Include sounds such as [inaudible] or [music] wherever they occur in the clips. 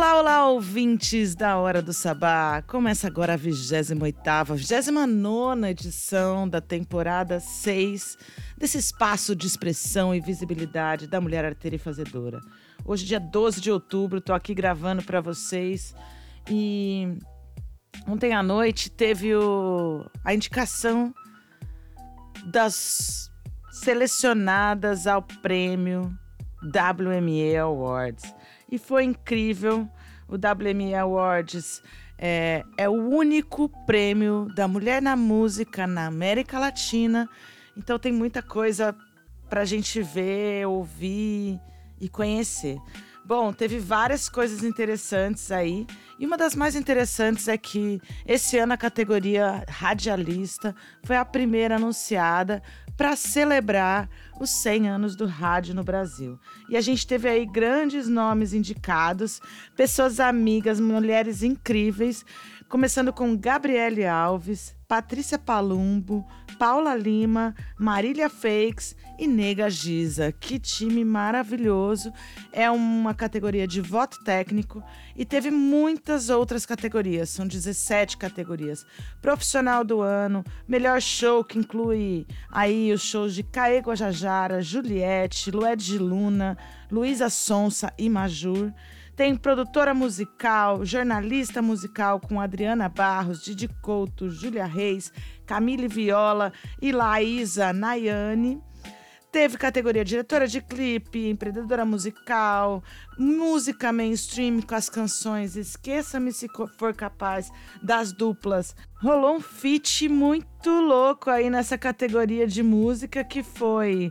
Olá, olá, ouvintes da Hora do Sabá. Começa agora a 28ª, 29 edição da temporada 6 desse espaço de expressão e visibilidade da mulher arteira e fazedora. Hoje, dia 12 de outubro, tô aqui gravando para vocês e ontem à noite teve o, a indicação das selecionadas ao prêmio WME Awards. E foi incrível. O WME Awards é, é o único prêmio da mulher na música na América Latina. Então tem muita coisa para a gente ver, ouvir e conhecer. Bom, teve várias coisas interessantes aí. E uma das mais interessantes é que esse ano a categoria radialista foi a primeira anunciada para celebrar os 100 anos do rádio no Brasil. E a gente teve aí grandes nomes indicados, pessoas amigas, mulheres incríveis, começando com Gabriele Alves, Patrícia Palumbo, Paula Lima, Marília Fakes e Nega Giza. Que time maravilhoso! É uma categoria de voto técnico e teve muitas outras categorias, são 17 categorias. Profissional do ano, melhor show que inclui aí os shows de Caê Guajajara, Juliette, Lued Luna, Luísa Sonsa e Majur. Tem produtora musical, jornalista musical com Adriana Barros, Didi Couto, Júlia Reis, Camille Viola e Laísa Nayane. Teve categoria diretora de clipe, empreendedora musical, música mainstream com as canções Esqueça-me se for capaz das duplas. Rolou um feat muito louco aí nessa categoria de música que foi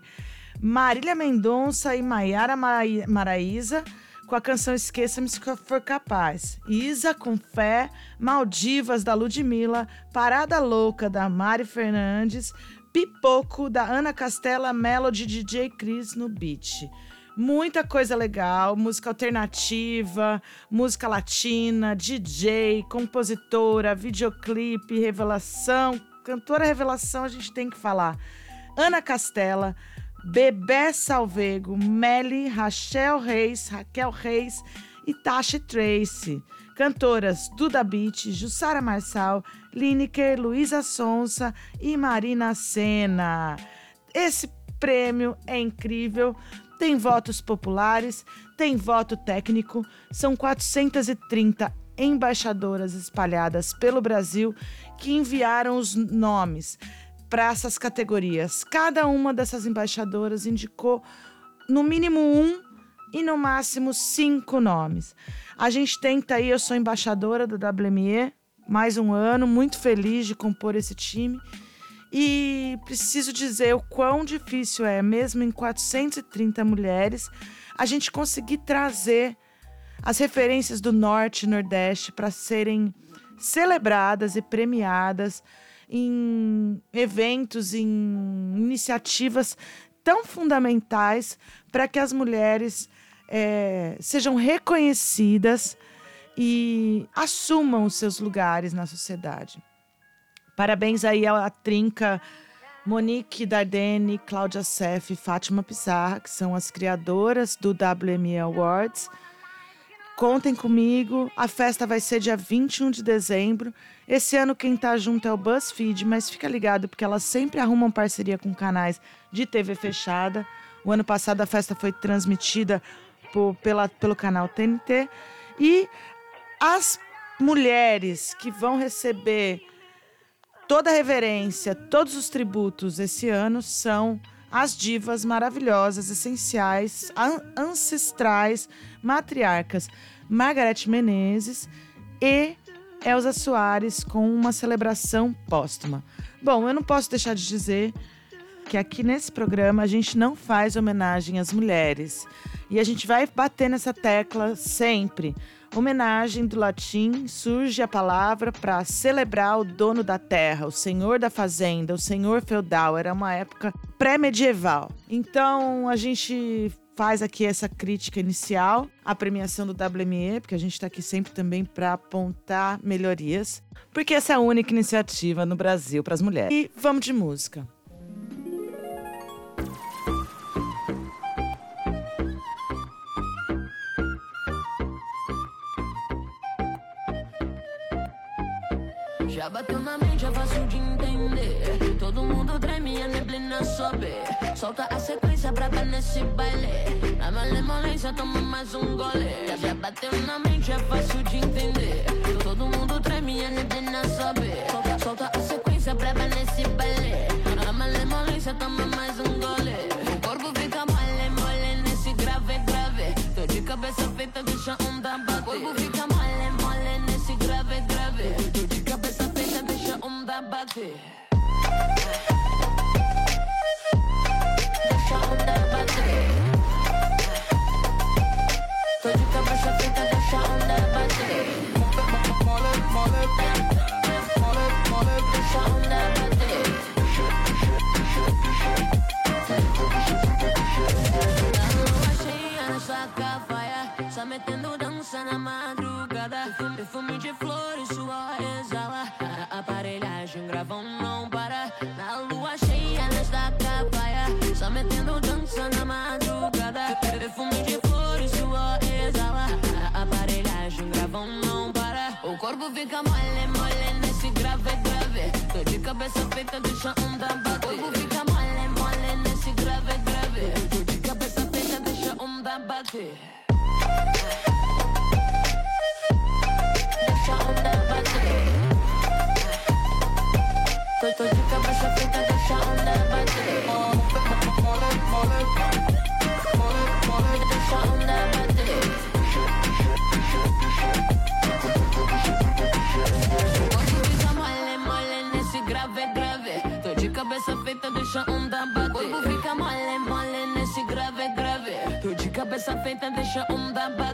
Marília Mendonça e Maiara Maraíza com a canção Esqueça-me se for capaz. Isa com fé, Maldivas da Ludmilla, Parada Louca da Mari Fernandes, Pipoco da Ana Castela, Melody DJ Cris no beat. Muita coisa legal, música alternativa, música latina, DJ, compositora, videoclipe, revelação, cantora revelação, a gente tem que falar. Ana Castela, Bebé Salvego, Melly, Rachel Reis, Raquel Reis e Tasha Tracy. Cantoras Duda Beat, Jussara Marçal, Lineker, Luísa Sonsa e Marina Senna. Esse prêmio é incrível. Tem votos populares, tem voto técnico, são 430 embaixadoras espalhadas pelo Brasil que enviaram os nomes para essas categorias. Cada uma dessas embaixadoras indicou no mínimo um e no máximo cinco nomes. A gente tenta aí, eu sou embaixadora do WME, mais um ano, muito feliz de compor esse time. E preciso dizer o quão difícil é, mesmo em 430 mulheres, a gente conseguir trazer as referências do Norte e Nordeste para serem celebradas e premiadas em eventos, em iniciativas tão fundamentais para que as mulheres é, sejam reconhecidas e assumam os seus lugares na sociedade. Parabéns aí à trinca Monique Dardenne, Cláudia Seff e Fátima Pissarra, que são as criadoras do WME Awards. Contem comigo, a festa vai ser dia 21 de dezembro. Esse ano quem tá junto é o BuzzFeed, mas fica ligado porque elas sempre arrumam parceria com canais de TV fechada. O ano passado a festa foi transmitida por, pela, pelo canal TNT. E as mulheres que vão receber toda a reverência, todos os tributos esse ano são as divas maravilhosas, essenciais, an ancestrais, matriarcas Margarete Menezes e Elza Soares com uma celebração póstuma. Bom, eu não posso deixar de dizer que aqui nesse programa a gente não faz homenagem às mulheres. E a gente vai bater nessa tecla sempre. Homenagem do latim surge a palavra para celebrar o dono da terra, o senhor da fazenda, o senhor feudal. Era uma época pré-medieval. Então a gente faz aqui essa crítica inicial à premiação do WME, porque a gente está aqui sempre também para apontar melhorias, porque essa é a única iniciativa no Brasil para as mulheres. E vamos de música. Bateu na mente, é fácil de entender. Todo mundo treme, a neblina sobe. Solta a sequência braba nesse baile. Na malemolência, toma mais um gole. Já bateu na mente, é fácil de entender. Todo mundo treme, a neblina sobe. Solta, solta a sequência braba nesse baile. Na malemolência, toma mais um gole. O corpo fica mole, mole nesse grave, grave. Tô de cabeça feita, deixa onda bater. O corpo fica Tá metendo dança na madrugada grabę sobie to dusza onda baty Oj mówika male, male, nasi grave, grave Ciekawe zapyta dusza onda baty deixa onda bater. Corpo fica mole, mole nesse grave, grave. Tô de cabeça feita, deixa onda bater.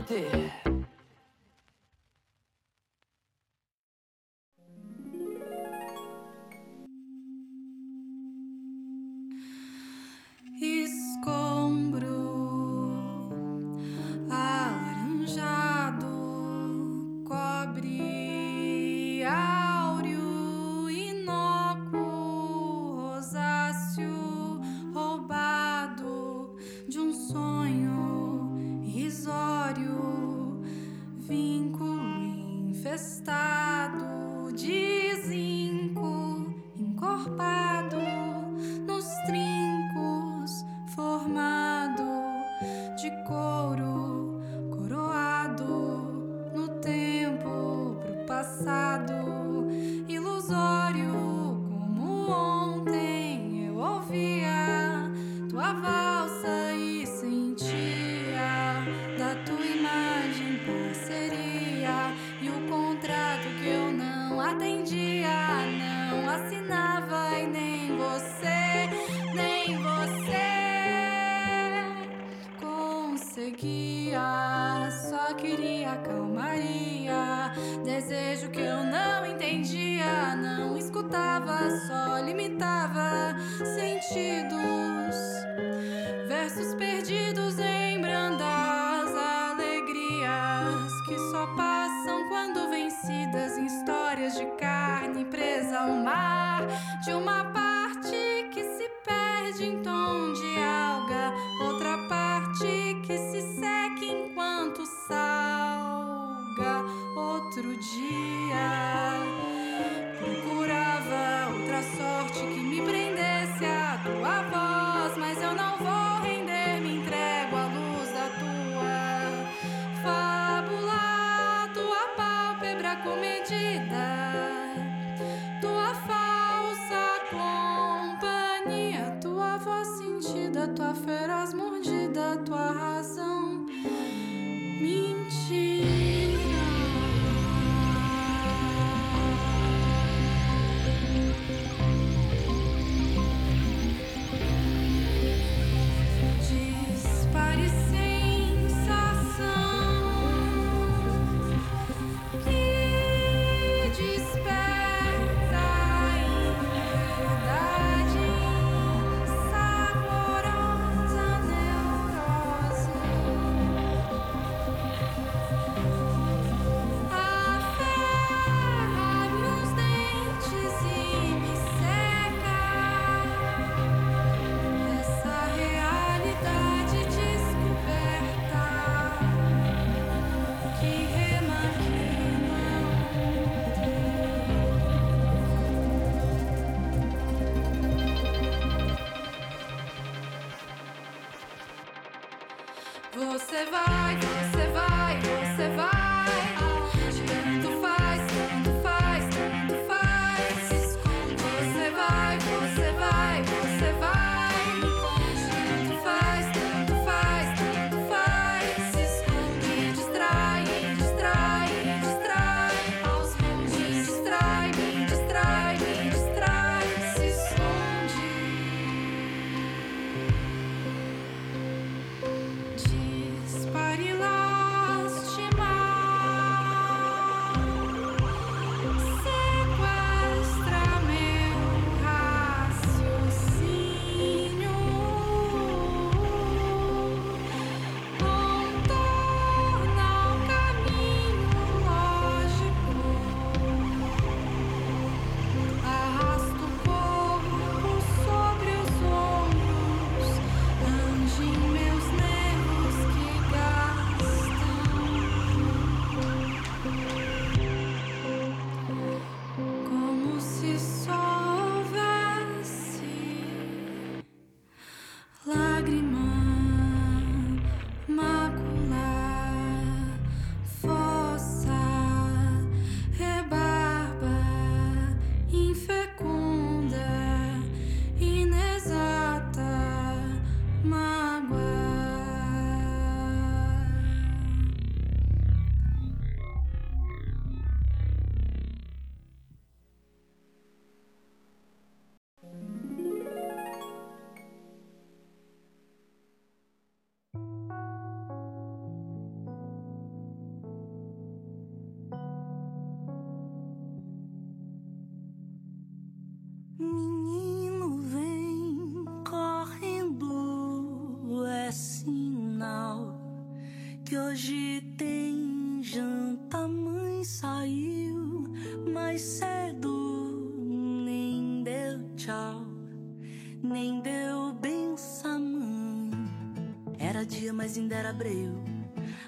Mas ainda era breu.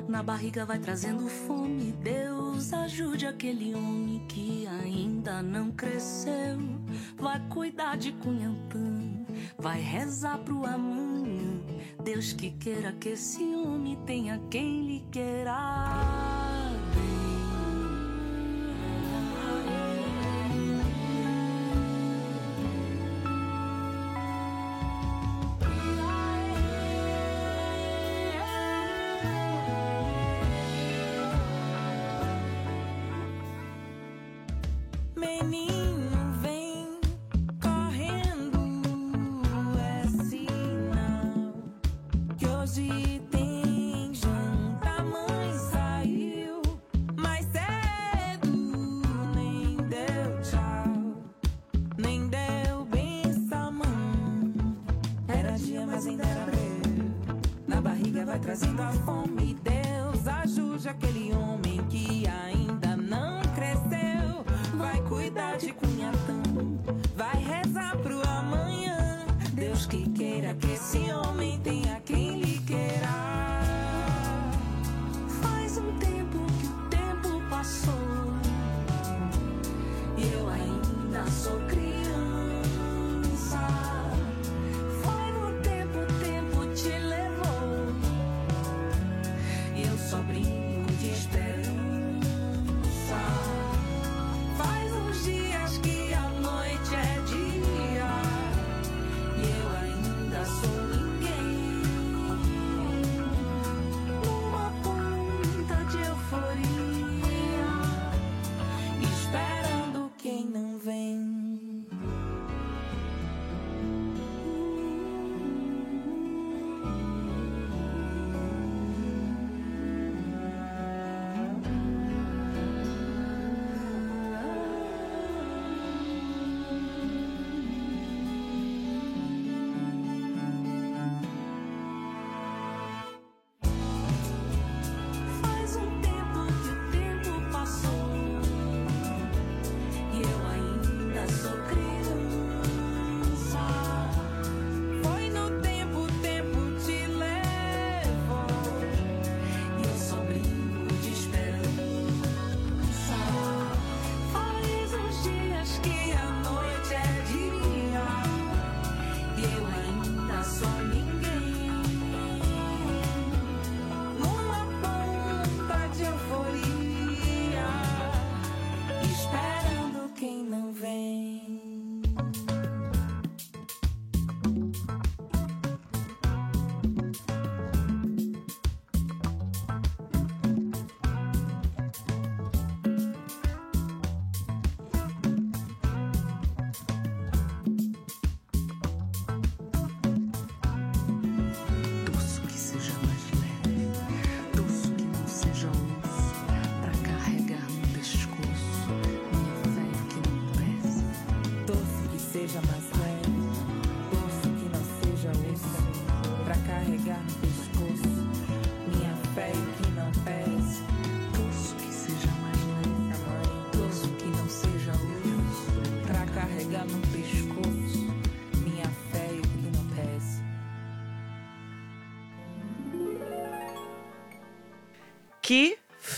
Na barriga vai trazendo fome. Deus ajude aquele homem que ainda não cresceu. Vai cuidar de Cunhantã, vai rezar pro amanhã. Deus que queira que esse homem tenha quem lhe queira.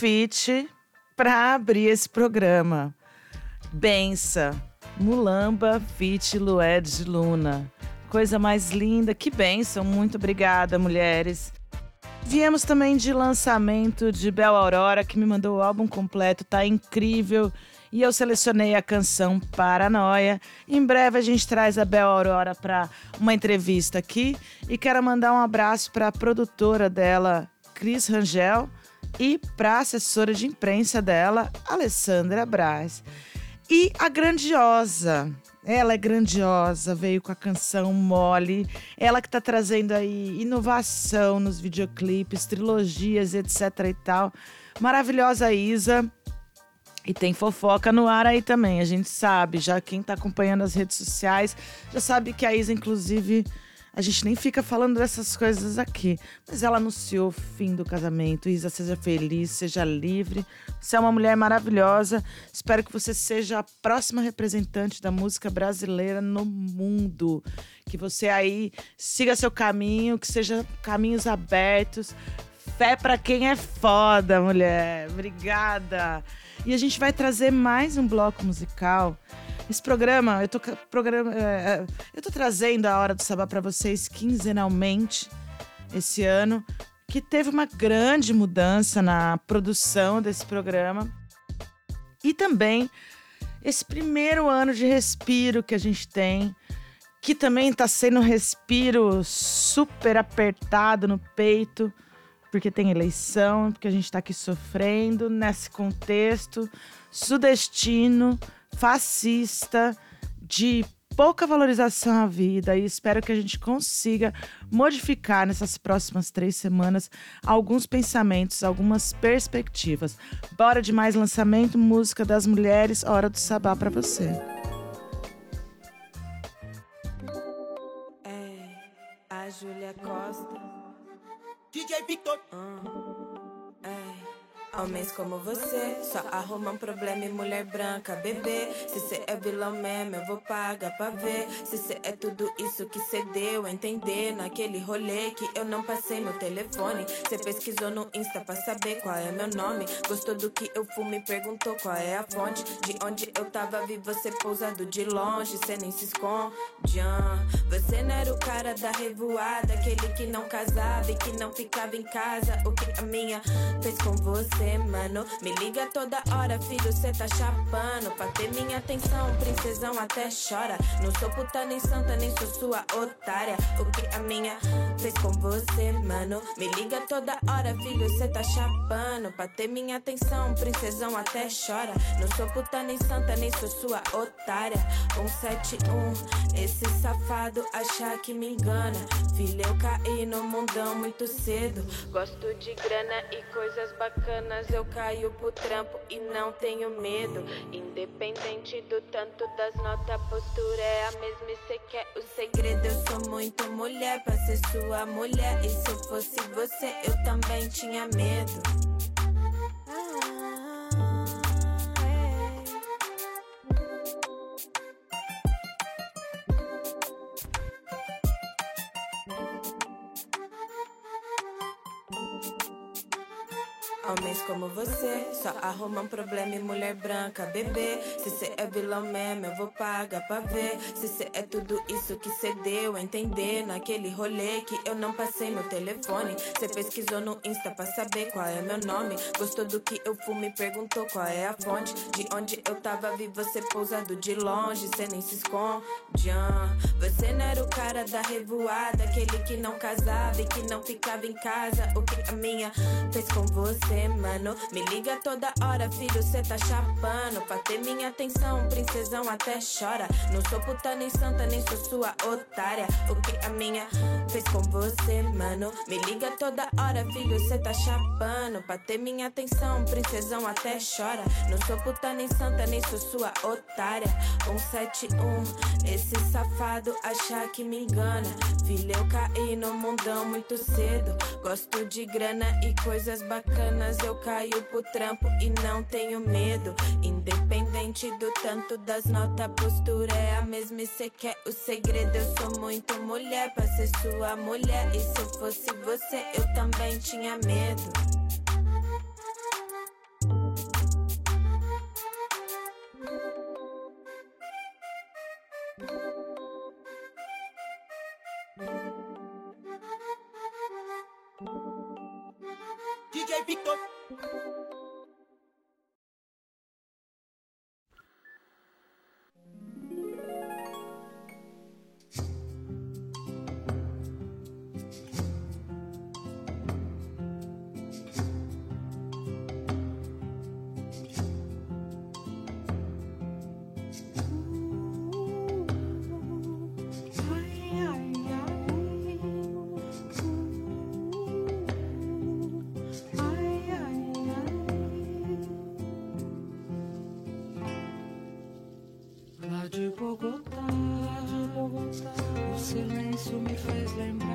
Fit para abrir esse programa. Bença, Mulamba Fit Lued Luna. Coisa mais linda, que benção. Muito obrigada, mulheres. Viemos também de lançamento de Bel Aurora, que me mandou o álbum completo, tá incrível. E eu selecionei a canção Paranoia. Em breve a gente traz a Bel Aurora para uma entrevista aqui. E quero mandar um abraço para a produtora dela, Cris Rangel, e para a assessora de imprensa dela, Alessandra Braz. E a grandiosa, ela é grandiosa, veio com a canção Mole. Ela que tá trazendo aí inovação nos videoclipes, trilogias, etc e tal. Maravilhosa Isa. E tem fofoca no ar aí também, a gente sabe. Já quem tá acompanhando as redes sociais já sabe que a Isa, inclusive, a gente nem fica falando dessas coisas aqui. Mas ela anunciou o fim do casamento. Isa, seja feliz, seja livre. Você é uma mulher maravilhosa. Espero que você seja a próxima representante da música brasileira no mundo. Que você aí siga seu caminho, que seja caminhos abertos. Fé pra quem é foda, mulher. Obrigada. E a gente vai trazer mais um bloco musical. Esse programa, eu tô, programa, é, é, eu tô trazendo a Hora do Sabá para vocês quinzenalmente esse ano, que teve uma grande mudança na produção desse programa. E também esse primeiro ano de respiro que a gente tem, que também está sendo um respiro super apertado no peito, porque tem eleição, porque a gente está aqui sofrendo nesse contexto sudestino, fascista, de pouca valorização à vida e espero que a gente consiga modificar nessas próximas três semanas alguns pensamentos, algumas perspectivas. Bora de mais lançamento, música das mulheres, hora do sabá para você. Homens como você só arrumam problema e mulher branca, bebê. Se cê é vilão mesmo, eu vou pagar pra ver. Se cê é tudo isso que cê deu entender naquele rolê que eu não passei meu telefone. Cê pesquisou no Insta pra saber qual é meu nome. Gostou do que eu fumo e perguntou qual é a fonte. De onde eu tava, vi você pousado de longe, cê nem se esconde. ah. Você não era o cara da revoada, aquele que não casava e que não ficava em casa. O que a minha fez com você, mano? Me liga toda hora, filho, cê tá chapando. Pra ter minha atenção, princesão até chora. Não sou puta nem santa, nem sou sua otária. O que a minha fez com você, mano? Me liga toda hora, filho, cê tá chapando. Pra ter minha atenção, princesão até chora. Não sou puta nem santa, nem sou sua otária. 171, esse safado achar que me engana. Filho, eu caí no mundão muito cedo. Gosto de grana e coisas bacanas. Eu caio pro trampo e não tenho medo. Independente do tanto das notas, a postura é a mesma e cê quer o segredo. Eu sou muito mulher pra ser sua mulher. E se eu fosse você, eu também tinha medo. Ah, Homens como você só arrumam problema e mulher branca, bebê. Se cê é vilão mesmo, eu vou pagar pra ver. Se cê é tudo isso que cê deu entender naquele rolê que eu não passei meu telefone. Cê pesquisou no Insta pra saber qual é meu nome. Gostou do que eu fumo e perguntou qual é a fonte. De onde eu tava, vi você pousado de longe, cê nem se esconde. ah. Você não era o cara da revoada, aquele que não casava e que não ficava em casa. O que a minha fez com você, mano? Me liga toda hora, filho, cê tá chapando. Pra ter minha atenção, princesão até chora. Não sou puta nem santa, nem sou sua otária. O que a minha fez com você, mano? Me liga toda hora, filho, cê tá chapando. Pra ter minha atenção, princesão até chora. Não sou puta nem santa, nem sou sua otária. 171, esse safado achar que me engana. Filho, eu caí no mundão muito cedo. Gosto de grana e coisas bacanas. Eu caio pro trampo e não tenho medo. Independente do tanto das notas, a postura é a mesma e cê quer o segredo. Eu sou muito mulher pra ser sua mulher. E se eu fosse você, eu também tinha medo. de Bogotá, o silêncio me fez lembrar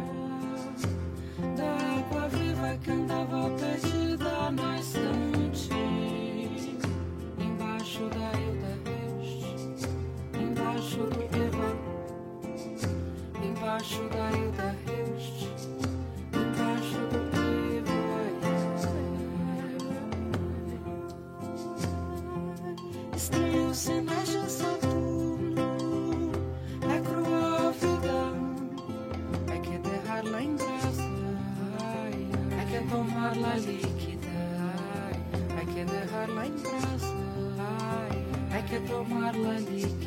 da água viva que andava perdida na estante, embaixo da Hilda embaixo do Eva, embaixo da Hilda tomar lá de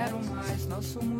quero mais, não somos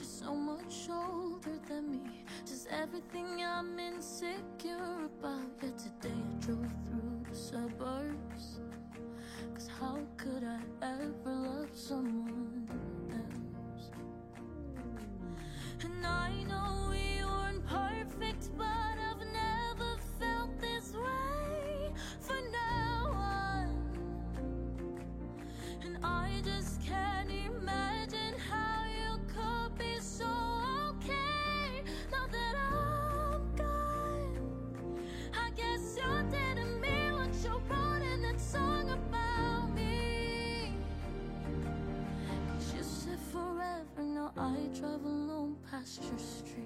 She's so much older than me. Just everything I'm insecure about. Yet today travel on past your street.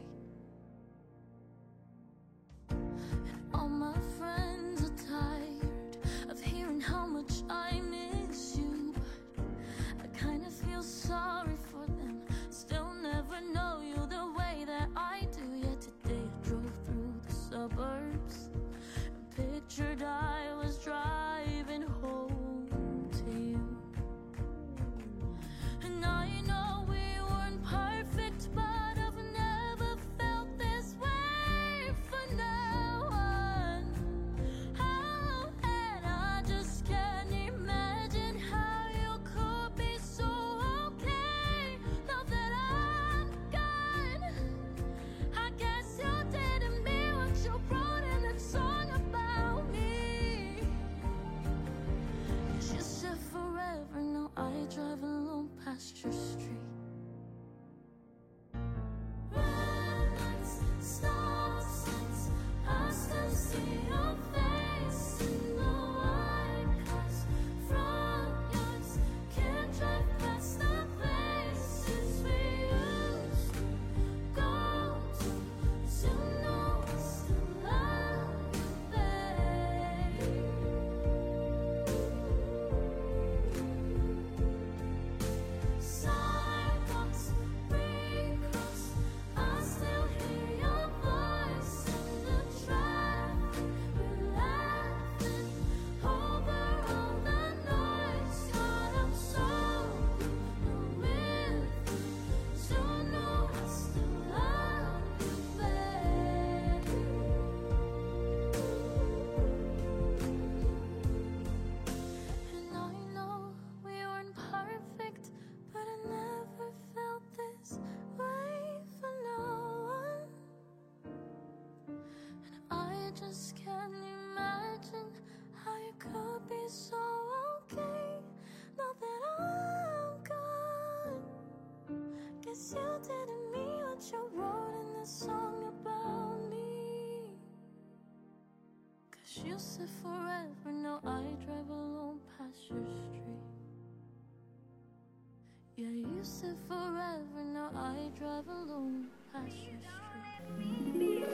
tilted at me what you wrote in the song about me. Cause you said forever, now I drive alone past your street. Yeah, you said forever, now I drive alone past your street.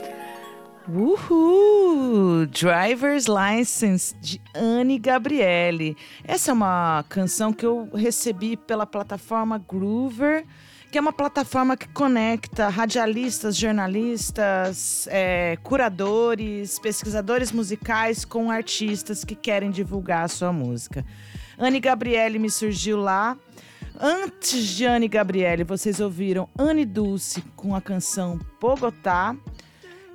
Uhul! Driver's License de Anne Gabriele. Essa é uma canção que eu recebi pela plataforma Groover que é uma plataforma que conecta radialistas, jornalistas, é, curadores, pesquisadores musicais com artistas que querem divulgar a sua música. Anne Gabriele me surgiu lá. Antes de Anne Gabriele, vocês ouviram Anne Dulce com a canção Bogotá.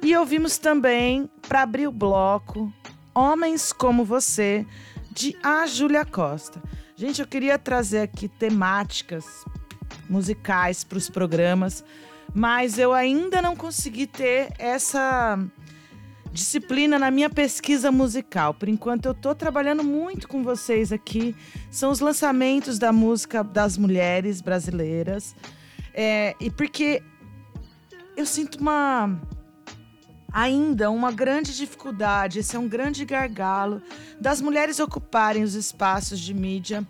E ouvimos também, para abrir o bloco, Homens Como Você, de A Júlia Costa. Gente, eu queria trazer aqui temáticas musicais para os programas, mas eu ainda não consegui ter essa disciplina na minha pesquisa musical. Por enquanto, eu estou trabalhando muito com vocês aqui. São os lançamentos da música das mulheres brasileiras. É, e porque eu sinto uma ainda uma grande dificuldade, esse é um grande gargalo das mulheres ocuparem os espaços de mídia,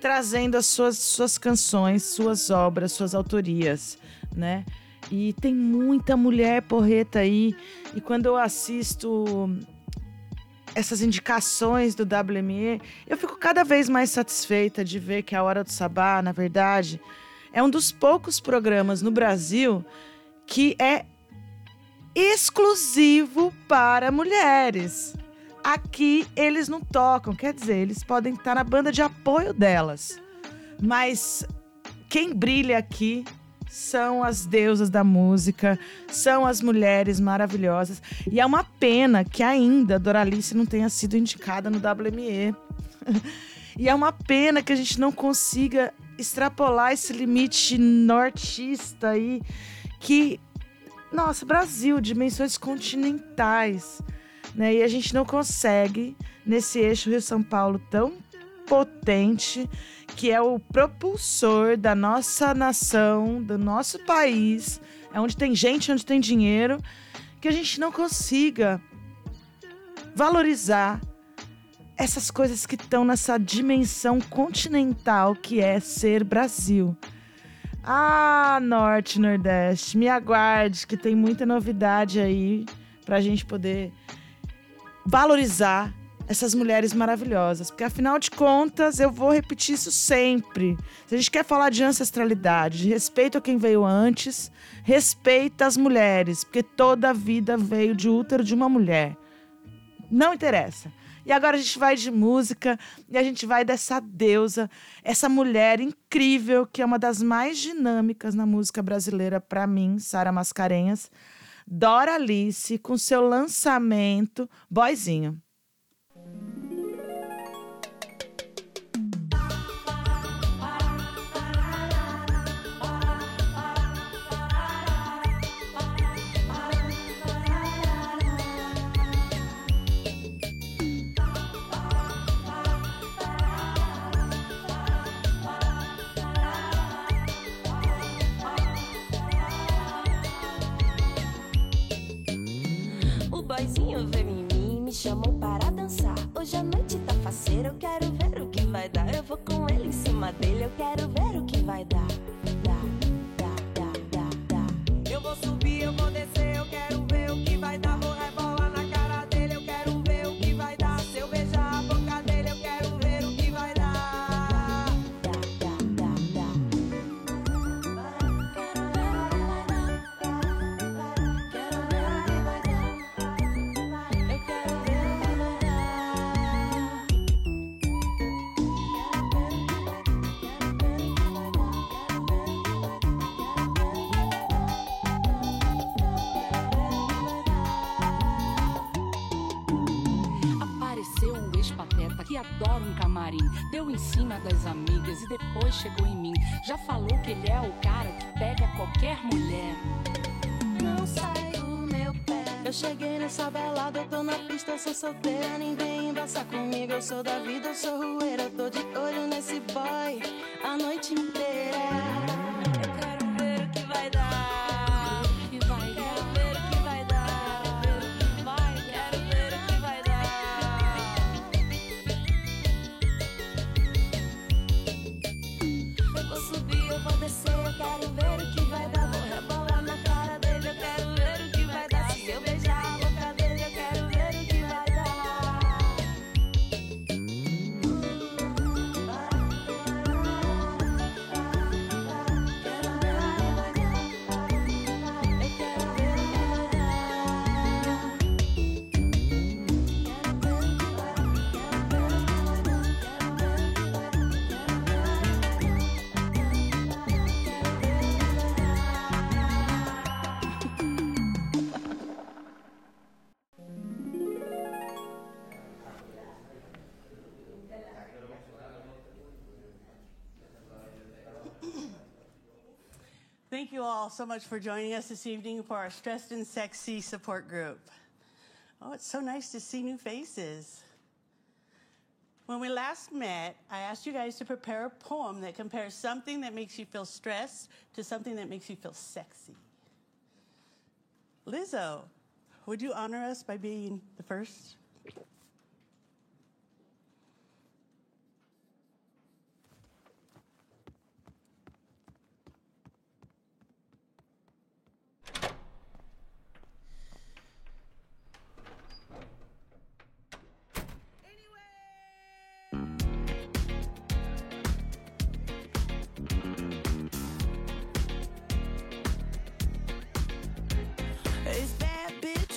trazendo as suas, suas canções, suas obras, suas autorias, né? E tem muita mulher porreta aí, e quando eu assisto essas indicações do WME, eu fico cada vez mais satisfeita de ver que a Hora do Sabá, na verdade, é um dos poucos programas no Brasil que é exclusivo para mulheres. Aqui eles não tocam, quer dizer, eles podem estar na banda de apoio delas. Mas quem brilha aqui são as deusas da música, são as mulheres maravilhosas. E é uma pena que ainda Doralice não tenha sido indicada no WME. [laughs] e é uma pena que a gente não consiga extrapolar esse limite nortista aí que nossa, Brasil, dimensões continentais, né? E a gente não consegue nesse eixo Rio-São Paulo tão potente que é o propulsor da nossa nação, do nosso país, é onde tem gente, onde tem dinheiro, que a gente não consiga valorizar essas coisas que estão nessa dimensão continental que é ser Brasil. Ah, Norte, Nordeste, me aguarde que tem muita novidade aí pra gente poder valorizar essas mulheres maravilhosas. Porque afinal de contas, eu vou repetir isso sempre. Se a gente quer falar de ancestralidade, de respeito a quem veio antes, respeita as mulheres, porque toda a vida veio de útero de uma mulher. Não interessa. E agora a gente vai de música e a gente vai dessa deusa, essa mulher incrível que é uma das mais dinâmicas na música brasileira para mim, Sara Mascarenhas, Dora Alice com seu lançamento Boizinho. Eu quero ver o que vai dar. Eu vou com ele em cima dele, eu quero ver o que vai dar. Adora um camarim. Deu em cima das amigas e depois chegou em mim. Já falou que ele é o cara que pega qualquer mulher. Não sai do meu pé. Eu cheguei nessa velada, eu tô na pista, sou solteira. Ninguém embaça comigo, eu sou da vida, eu sou rueira. Eu tô de olho nesse boy a noite inteira. so much for joining us this evening for our Stressed and Sexy support group. Oh, it's so nice to see new faces. When we last met, I asked you guys to prepare a poem that compares something that makes you feel stressed to something that makes you feel sexy. Lizzo, would you honor us by being the first?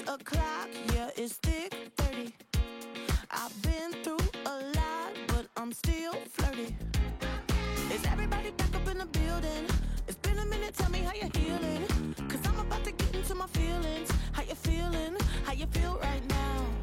o'clock, yeah, it's thick 30. I've been through a lot, but I'm still flirty. Is everybody back up in the building? It's been a minute, tell me how you're healing. Cause I'm about to get into my feelings. How you feeling? How you feel right now?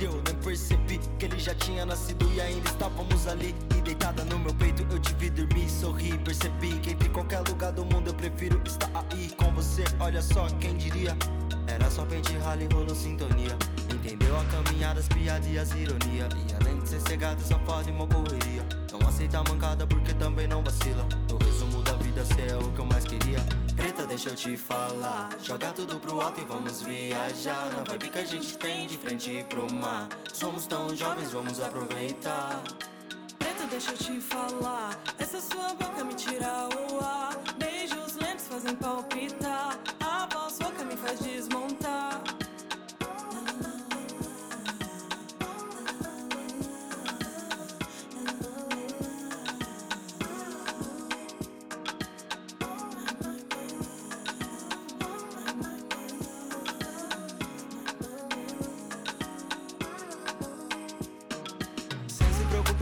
E eu nem percebi que ele já tinha nascido e ainda estávamos ali. E deitada no meu peito eu te vi dormir, sorri. Percebi que entre qualquer lugar do mundo eu prefiro estar aí com você. Olha só, quem diria? Era só pente ralo e rolo sintonia. Entendeu a caminhada, as piadas e as ironias. E além de ser cegado, só faz uma correria. Não aceita mancada porque também não vacila. No resumo da vida, cê é o que eu mais queria. Deixa eu te falar. Joga tudo pro alto e vamos viajar. Na vibe que a gente tem de frente pro mar. Somos tão jovens, vamos aproveitar. Preta, deixa eu te falar.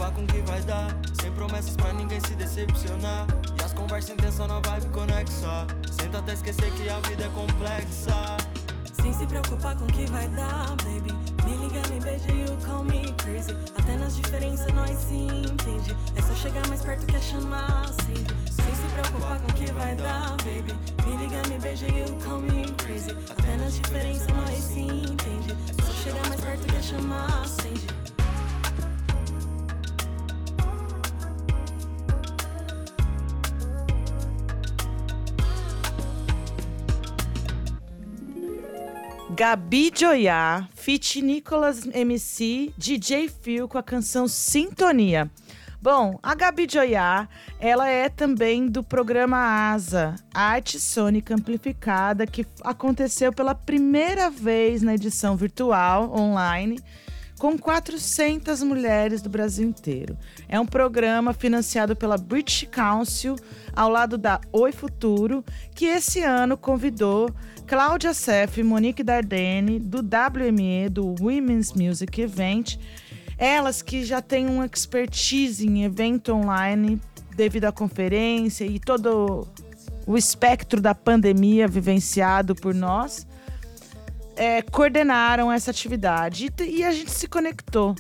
Preocupar com o que vai dar. Sem promessas pra ninguém se decepcionar. E as conversas intensas na vibe conexa. Senta até esquecer que a vida é complexa. Sem se preocupar com o que vai dar, baby. Me liga, me beija you call me crazy. Até nas diferenças nós se entende. É só chegar mais perto que é chamar sede. Sem se preocupar com o que vai dar, baby. Me liga, me beija you call me crazy. Até nas diferenças nós se entende. É só chegar mais perto que é chamar sede. Gabi Joiá, feat Nicolas MC, DJ Phil com a canção Sintonia. Bom, a Gabi Joiá, ela é também do programa ASA, Arte Sônica Amplificada, que aconteceu pela primeira vez na edição virtual online com 400 mulheres do Brasil inteiro. É um programa financiado pela British Council, ao lado da Oi Futuro, que esse ano convidou Cláudia Seff Monique Dardenne, do WME, do Women's Music Event. Elas que já têm uma expertise em evento online devido à conferência e todo o espectro da pandemia vivenciado por nós é, coordenaram essa atividade e, e a gente se conectou.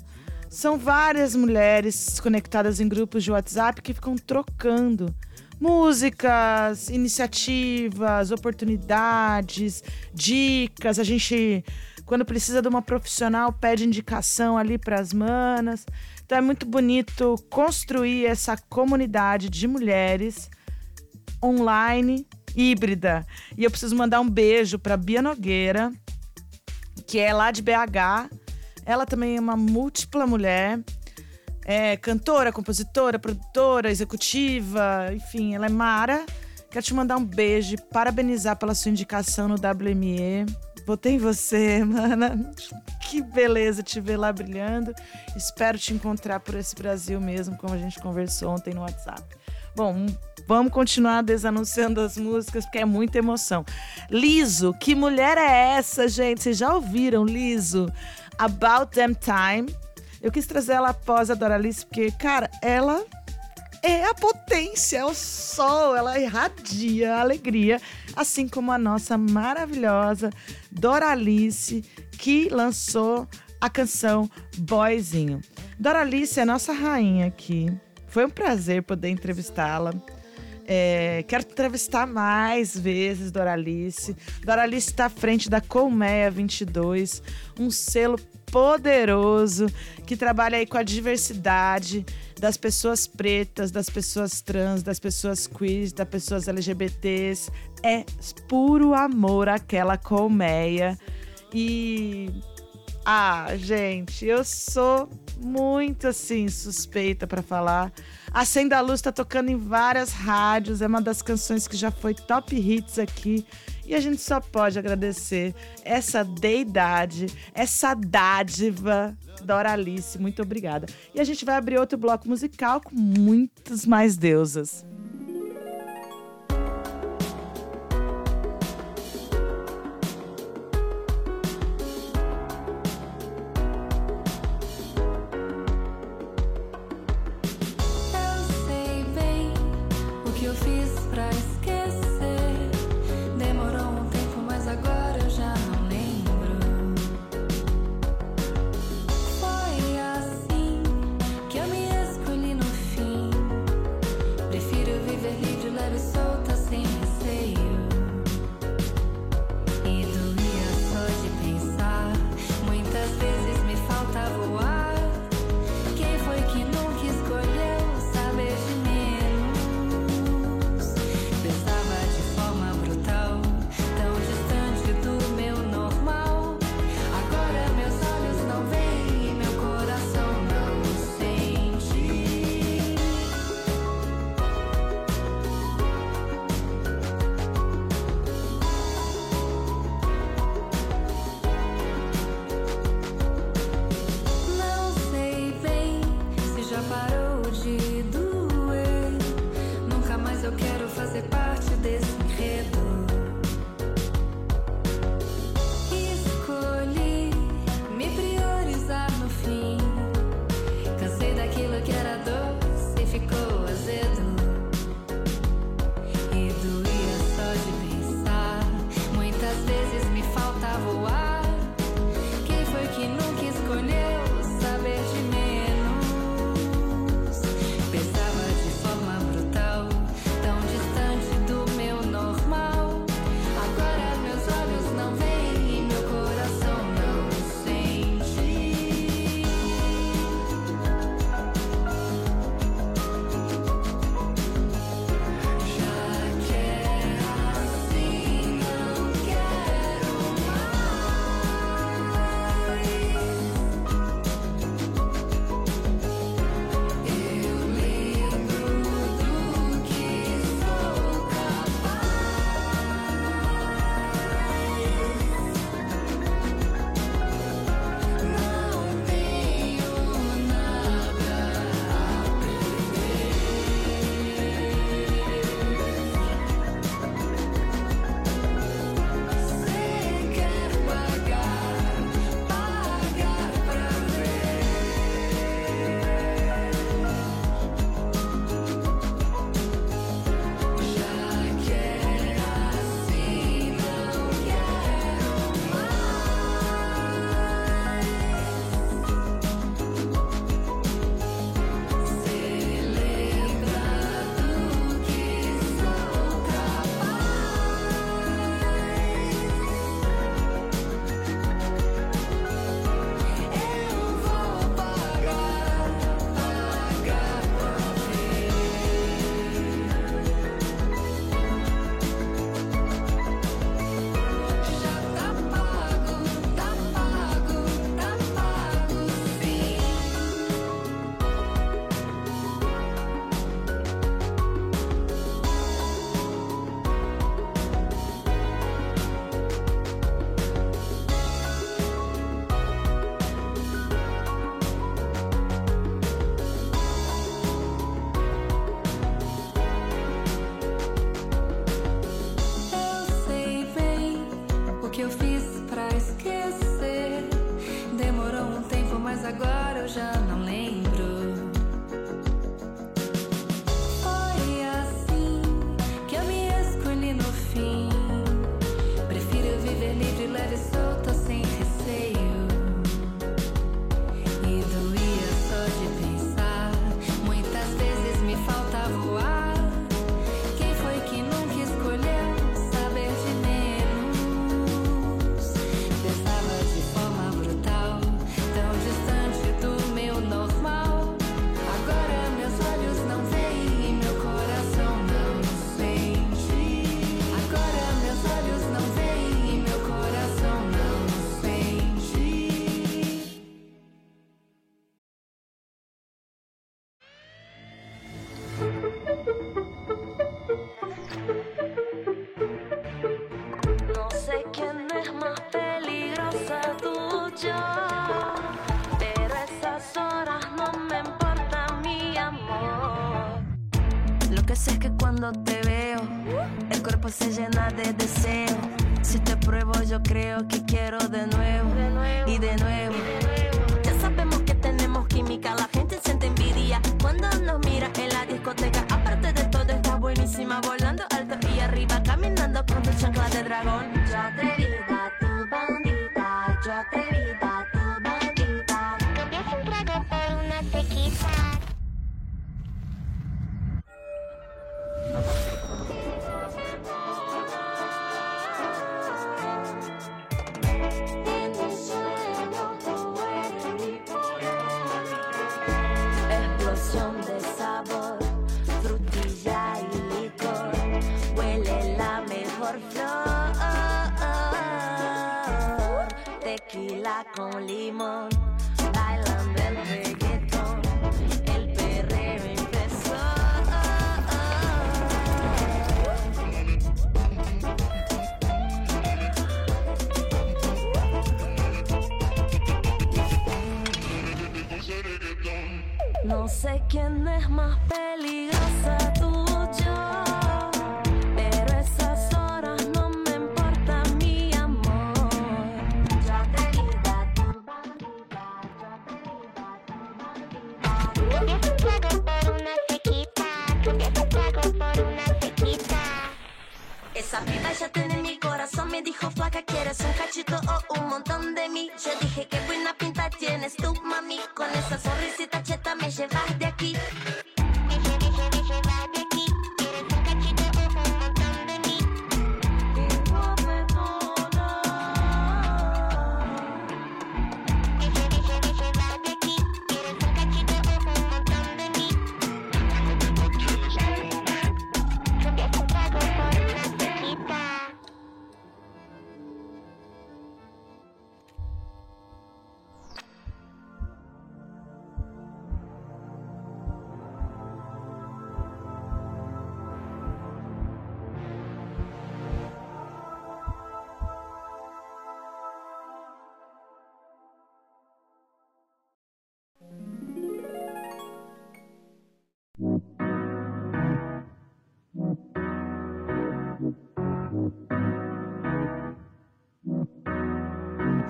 São várias mulheres conectadas em grupos de WhatsApp que ficam trocando músicas, iniciativas, oportunidades, dicas. A gente, quando precisa de uma profissional, pede indicação ali para as manas. Então é muito bonito construir essa comunidade de mulheres online híbrida. E eu preciso mandar um beijo para Bia Nogueira, que é lá de BH. Ela também é uma múltipla mulher. É cantora, compositora, produtora, executiva, enfim, ela é Mara. Quero te mandar um beijo parabenizar pela sua indicação no WME. Votei em você, [laughs] mana. Que beleza te ver lá brilhando. Espero te encontrar por esse Brasil mesmo, como a gente conversou ontem no WhatsApp. Bom, vamos continuar desanunciando as músicas, porque é muita emoção. Liso, que mulher é essa, gente? Vocês já ouviram Liso? About Them Time. Eu quis trazer ela após a Doralice, porque, cara, ela é a potência, é o sol, ela irradia a alegria, assim como a nossa maravilhosa Doralice, que lançou a canção Boyzinho. Doralice é nossa rainha aqui. Foi um prazer poder entrevistá-la. É, quero entrevistar mais vezes Doralice. Doralice está à frente da Colmeia 22, um selo poderoso que trabalha aí com a diversidade das pessoas pretas, das pessoas trans, das pessoas queers, das pessoas LGBTs. É puro amor aquela colmeia. E ah, gente, eu sou muito assim suspeita para falar. Acenda a Luz tá tocando em várias rádios, é uma das canções que já foi top hits aqui. E a gente só pode agradecer essa deidade, essa dádiva Doralice. Muito obrigada. E a gente vai abrir outro bloco musical com muitas mais deusas.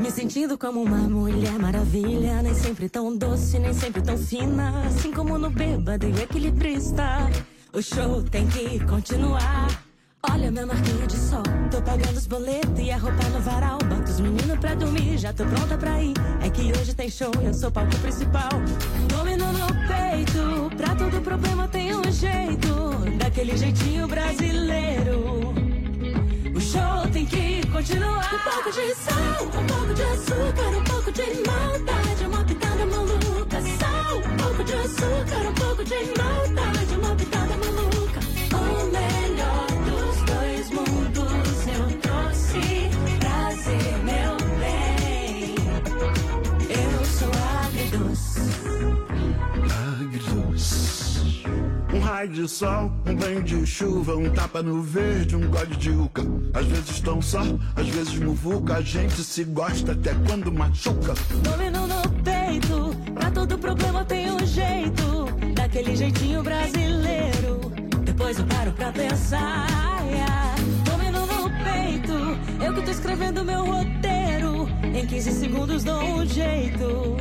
Me sentindo como uma mulher maravilha, nem sempre tão doce, nem sempre tão fina, assim como no bêbado e equilibrista. O show tem que continuar. Olha minha marquinha de sol, tô pagando os boletos e a roupa no varal. Banco os meninos pra dormir, já tô pronta pra ir. É que hoje tem show, eu sou palco principal. Domino no peito, pra todo problema tem um jeito. Daquele jeitinho brasileiro. Show tem que continuar. Um pouco de sal, um pouco de açúcar, um pouco de maldade, uma pitada maluca. Sal, um pouco de açúcar, um pouco de maldade, uma pitada maluca. O melhor dos dois mundos eu trouxe. Prazer, meu Agridoce. Um raio de sol, um banho de chuva, um tapa no verde, um gole de uca. Às vezes tão só, às vezes muvuca. A gente se gosta até quando machuca. Domino no peito, pra todo problema tem um jeito. Daquele jeitinho brasileiro. Depois eu paro pra pensar. yeah. Domino no peito, eu que tô escrevendo meu roteiro. Em 15 segundos dou um jeito.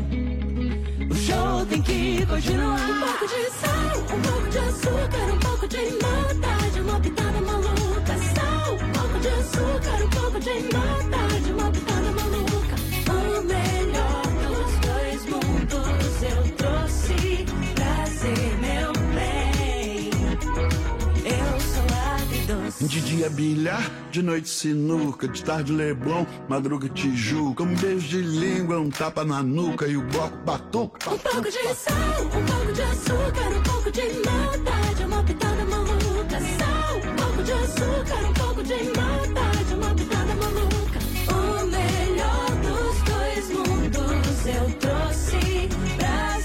O show tem que continuar. Um pouco de sal, um pouco de açúcar, um pouco de maldade, uma pitada maluca. Sal, um pouco de açúcar, um pouco de maldade, De dia bilhar, de noite sinuca, de tarde leblon, madruga tijuca. Um beijo de língua, um tapa na nuca e o bloco batuca. Um pouco de sal, um pouco de açúcar, um pouco de maldade, uma pitada maluca. Sal, um pouco de açúcar, um pouco de maldade, uma pitada maluca. O melhor dos dois mundos eu trouxe.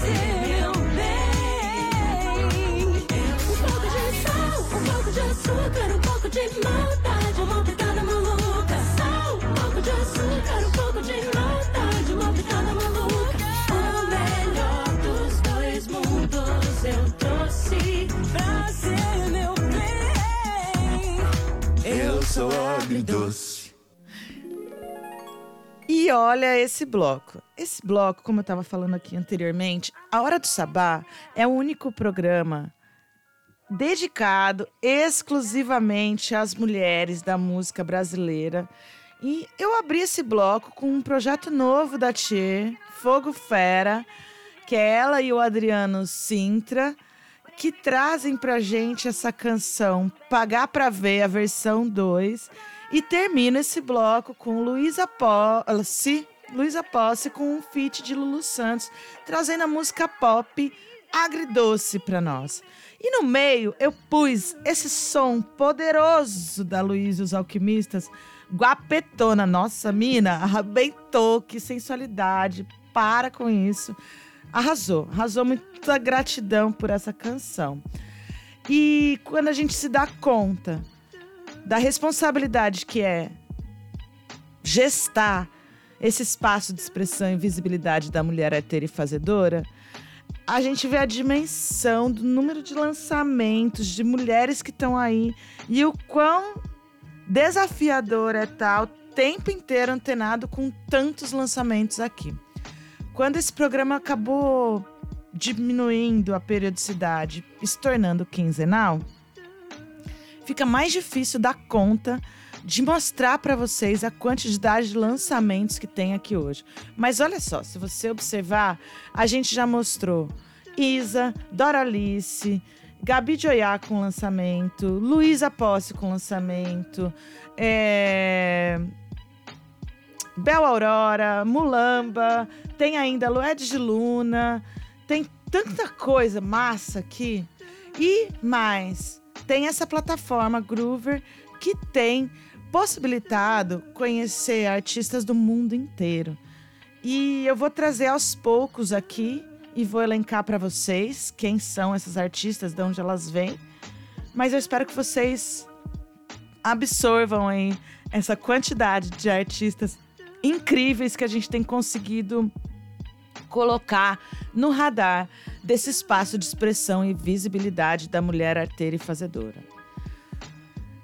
Meu bem. Um pouco de sal, um pouco de açúcar, um pouco de maldade, uma pitada maluca. Sal, um pouco de açúcar, um pouco de maldade, uma pitada maluca. O melhor dos dois mundos eu trouxe. Prazer, meu bem. Eu sou agridoce. E olha esse bloco. Esse bloco, como eu estava falando aqui anteriormente, A Hora do Sabá é o único programa dedicado exclusivamente às mulheres da música brasileira. E eu abri esse bloco com um projeto novo da Tchê, Fogo Fera, que é ela e o Adriano Sintra, que trazem pra gente essa canção Pagar Pra Ver, a versão 2. E termino esse bloco com Luísa Posse, Luísa Posse com um feat de Lulu Santos, trazendo a música pop agridoce pra nós. E no meio eu pus esse som poderoso da Luísa e os Alquimistas, Guapetona. Nossa, mina, arrebentou, que sensualidade. Para com isso. Arrasou, arrasou. Muita gratidão por essa canção. E quando a gente se dá conta da responsabilidade que é gestar esse espaço de expressão e visibilidade da mulher e fazedora, a gente vê a dimensão do número de lançamentos de mulheres que estão aí e o quão desafiador é estar o tempo inteiro antenado com tantos lançamentos aqui. Quando esse programa acabou diminuindo a periodicidade e se tornando quinzenal, fica mais difícil dar conta de mostrar para vocês a quantidade de lançamentos que tem aqui hoje. Mas olha só, se você observar, a gente já mostrou Isa, Doralice, Gabi Joiá com lançamento, Luísa Posse com lançamento, é... Bel Aurora, Mulamba, tem ainda Lued de Luna, tem tanta coisa massa aqui. E mais, tem essa plataforma Groover que tem possibilitado conhecer artistas do mundo inteiro. E eu vou trazer aos poucos aqui e vou elencar para vocês quem são essas artistas, de onde elas vêm. Mas eu espero que vocês absorvam aí essa quantidade de artistas incríveis que a gente tem conseguido colocar no radar desse espaço de expressão e visibilidade da mulher arteira e fazedora.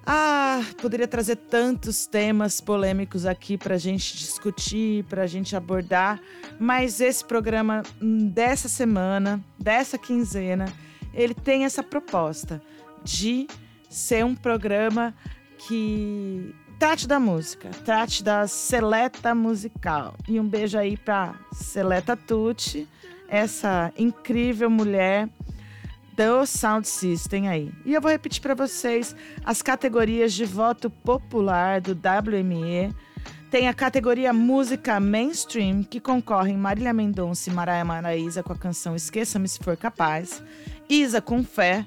Ah, poderia trazer tantos temas polêmicos aqui para a gente discutir, para a gente abordar, mas esse programa hum, dessa semana, dessa quinzena, ele tem essa proposta de ser um programa que trate da música, trate da seleta musical. E um beijo aí para Seleta Tucci, essa incrível mulher do Sound System aí. E eu vou repetir para vocês as categorias de voto popular do WME. Tem a categoria Música Mainstream, que concorrem Marília Mendonça e Maraia Maraíza com a canção Esqueça-me Se For Capaz, Isa com Fé,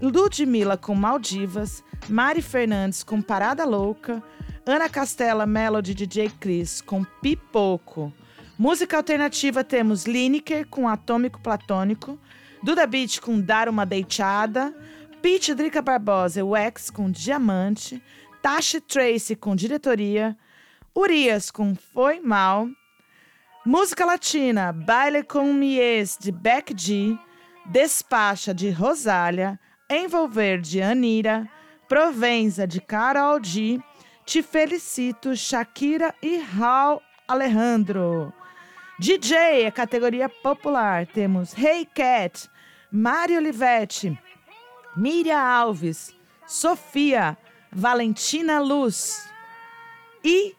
Ludmilla com Maldivas, Mari Fernandes com Parada Louca, Ana Castela Melody DJ Chris com Pipoco. Música alternativa temos Lineker com Atômico Platônico, Duda Beat com Dar Uma Deitada, Pete Drica Barbosa e Wax com Diamante, Tashi Tracy com Diretoria, Urias com Foi Mal, Música Latina, Baile com Mies de Beck G, Despacha de Rosália, Envolver de Anira, Provenza de Carol G, Te Felicito, Shakira e Raul Alejandro. DJ, a categoria popular, temos Hey Cat, Mari Olivetti, Miriam Alves, Sofia, Valentina Luz. E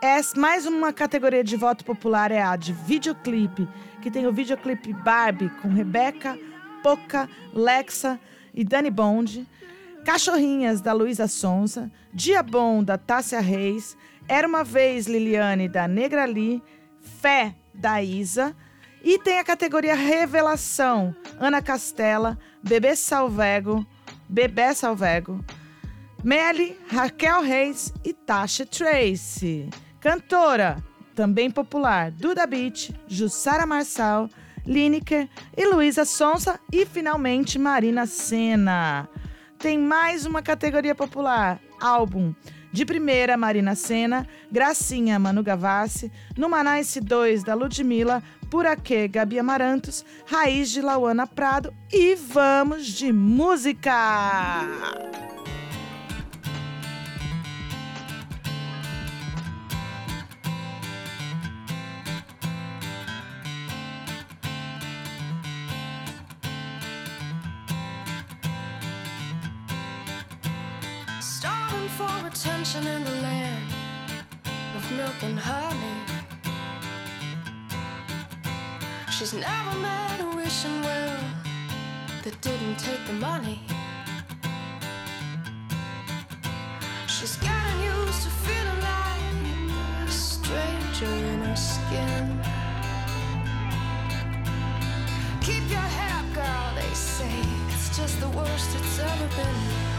essa, mais uma categoria de voto popular é a de videoclipe, que tem o videoclipe Barbie com Rebeca, Poca, Lexa e Dani Bond. Cachorrinhas, da Luísa Sonza. Dia Bom, da Tássia Reis. Era uma vez Liliane, da Negra Lee. Fé, da Isa. E tem a categoria Revelação, Ana Castela, Bebê Salvego, Bebê Salvego, Melly, Raquel Reis e Tasha Tracy. Cantora, também popular, Duda Beat, Jussara Marçal, Lineker e Luísa Sonsa e finalmente Marina Senna. Tem mais uma categoria popular, álbum. De primeira, Marina Senna, Gracinha, Manu Gavassi, Numanice 2, da Ludmilla, Puraquê, Gabi Amarantos, Raiz de Lauana Prado e vamos de música! For attention in the land of milk and honey. She's never met a wishing well that didn't take the money. She's getting used to feeling like a stranger in her skin. Keep your head up, girl, they say. It's just the worst it's ever been.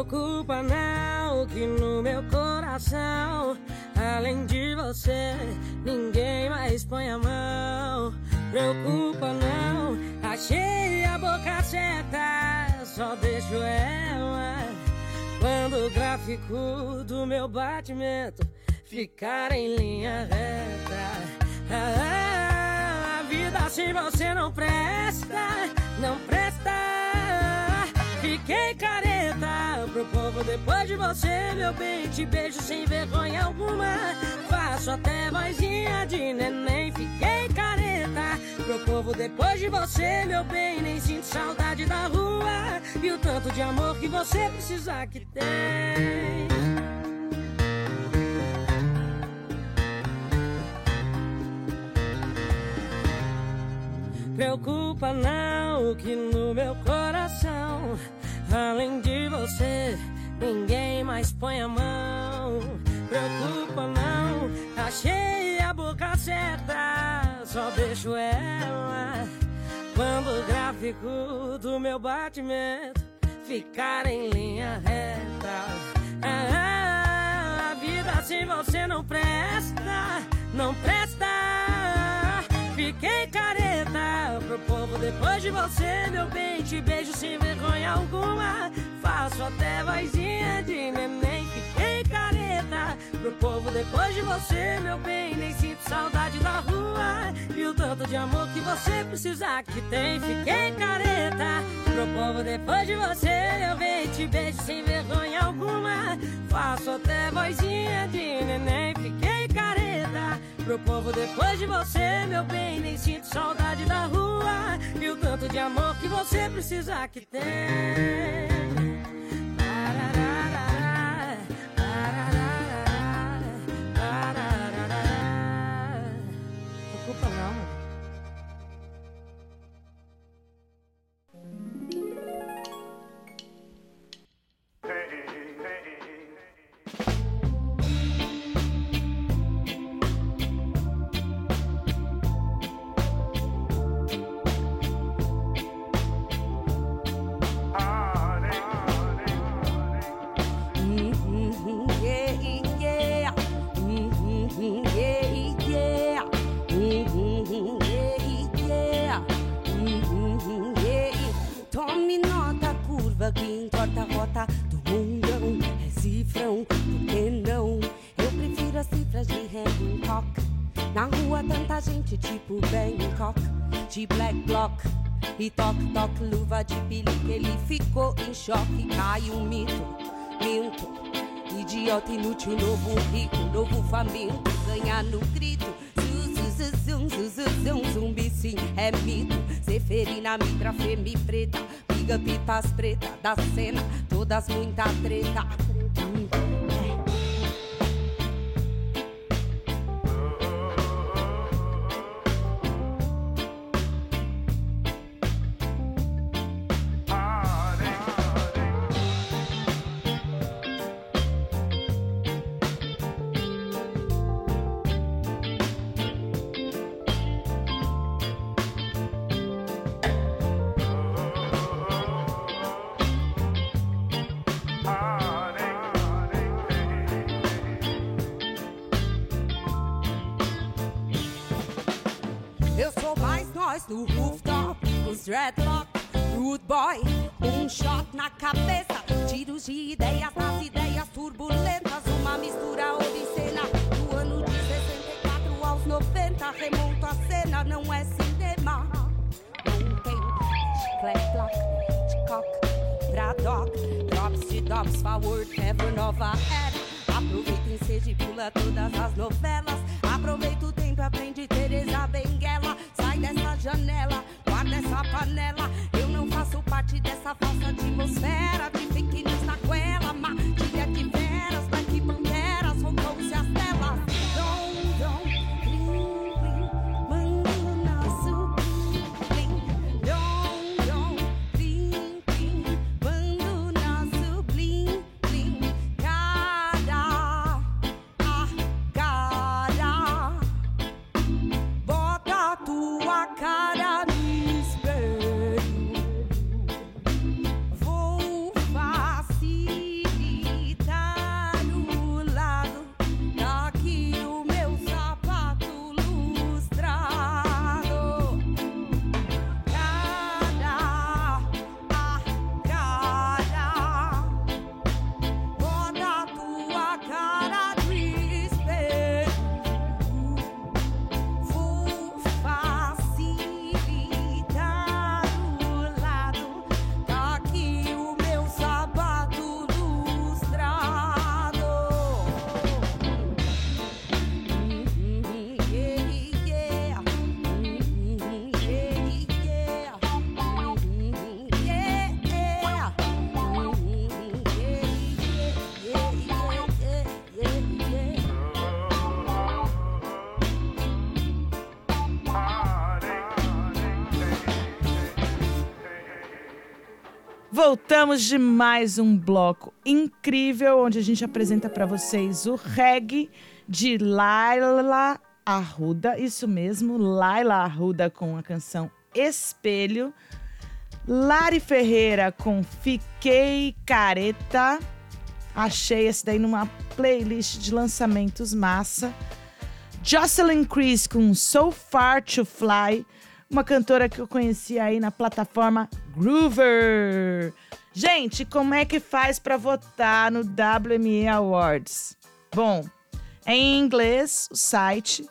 Preocupa não que no meu coração, além de você, ninguém mais põe a mão. Preocupa não, achei a boca certa, só deixo ela. Quando o gráfico do meu batimento ficar em linha reta. Ah, a vida sem você não presta, não presta. Fiquei pro povo depois de você, meu bem. Te beijo sem vergonha alguma. Faço até vozinha de neném. Fiquei careta pro povo depois de você, meu bem. Nem sinto saudade da rua e o tanto de amor que você precisa que tem. Preocupa não que no meu coração, além de você, ninguém mais põe a mão. Preocupa não, achei a boca certa, só deixo ela. Quando o gráfico do meu batimento ficar em linha reta. Ah, a vida sem você não presta, não presta. Fiquei careta pro povo depois de você, meu bem. Te beijo sem vergonha alguma. Faço até vozinha de neném. Fiquei careta pro povo depois de você, meu bem. Nem sinto saudade da rua. E o tanto de amor que você precisa que tem. Fiquei careta pro povo depois de você, meu bem. Te beijo sem vergonha alguma. Faço até vozinha de neném. Fiquei careta pro povo depois de você, meu bem. Nem sinto saudade da rua e o tanto de amor que você precisa que tem. Importa a rota do mundão, é cifrão, por que não? Eu prefiro as cifras de Hancock. Na rua tanta gente tipo Bangkok, de Black Block. E toque, toque, luva de pelica, ele ficou em choque. Cai um mito, minto. Idiota inútil, novo rico, novo faminto. Ganha no grito. Zu, zu, zu, zum, zu, zu, zum, zumbi sim, é mito. Seferina, mitra, femi preta. Piga pitas preta da cena, todas muita treta. Nós no rooftop, os dreadlock, rude boy, um shot na cabeça, tiros de ideias nas ideias turbulentas, uma mistura obscena do ano de 64 aos 90, remonto a cena, não é cinema. Não tem clack clack, cock, Braddock, drops de drops, forward, ever nova era. Aproveita enseja e pula todas as novelas. Aproveita o tempo, aprende dessa janela, guarda essa panela. Eu não faço parte dessa falsa atmosfera Voltamos de mais um bloco incrível onde a gente apresenta para vocês o reggae de Laila Arruda, isso mesmo, Laila Arruda com a canção Espelho, Lari Ferreira com Fiquei Careta. Achei esse daí numa playlist de lançamentos massa. Jocelyn Chris com So Far to Fly, uma cantora que eu conheci aí na plataforma Groover. Gente, como é que faz para votar no WME Awards? Bom, é em inglês o site,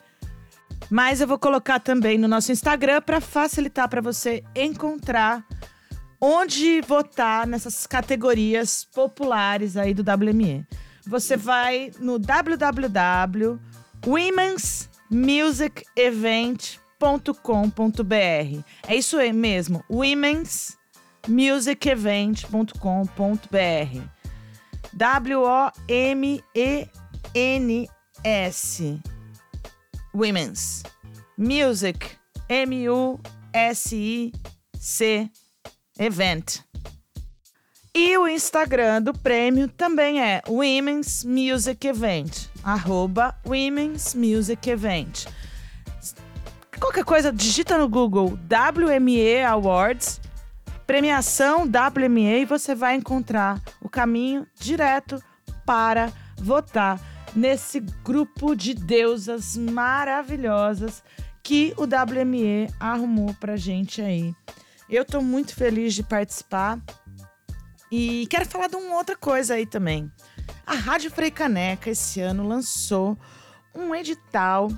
mas eu vou colocar também no nosso Instagram para facilitar para você encontrar onde votar nessas categorias populares aí do WME. Você vai no www.womensmusicevent.com.br. É isso aí mesmo. W-O-M-E-N-S. Women's. Music. M-U-S-I-C. Event. E o Instagram do prêmio também é Women's Music Event. Arroba Women's Music Event. Qualquer coisa, digita no Google WME Awards, premiação WME e você vai encontrar o caminho direto para votar nesse grupo de deusas maravilhosas que o WME arrumou pra gente aí. Eu tô muito feliz de participar. E quero falar de uma outra coisa aí também. A Rádio Frei Caneca esse ano lançou um edital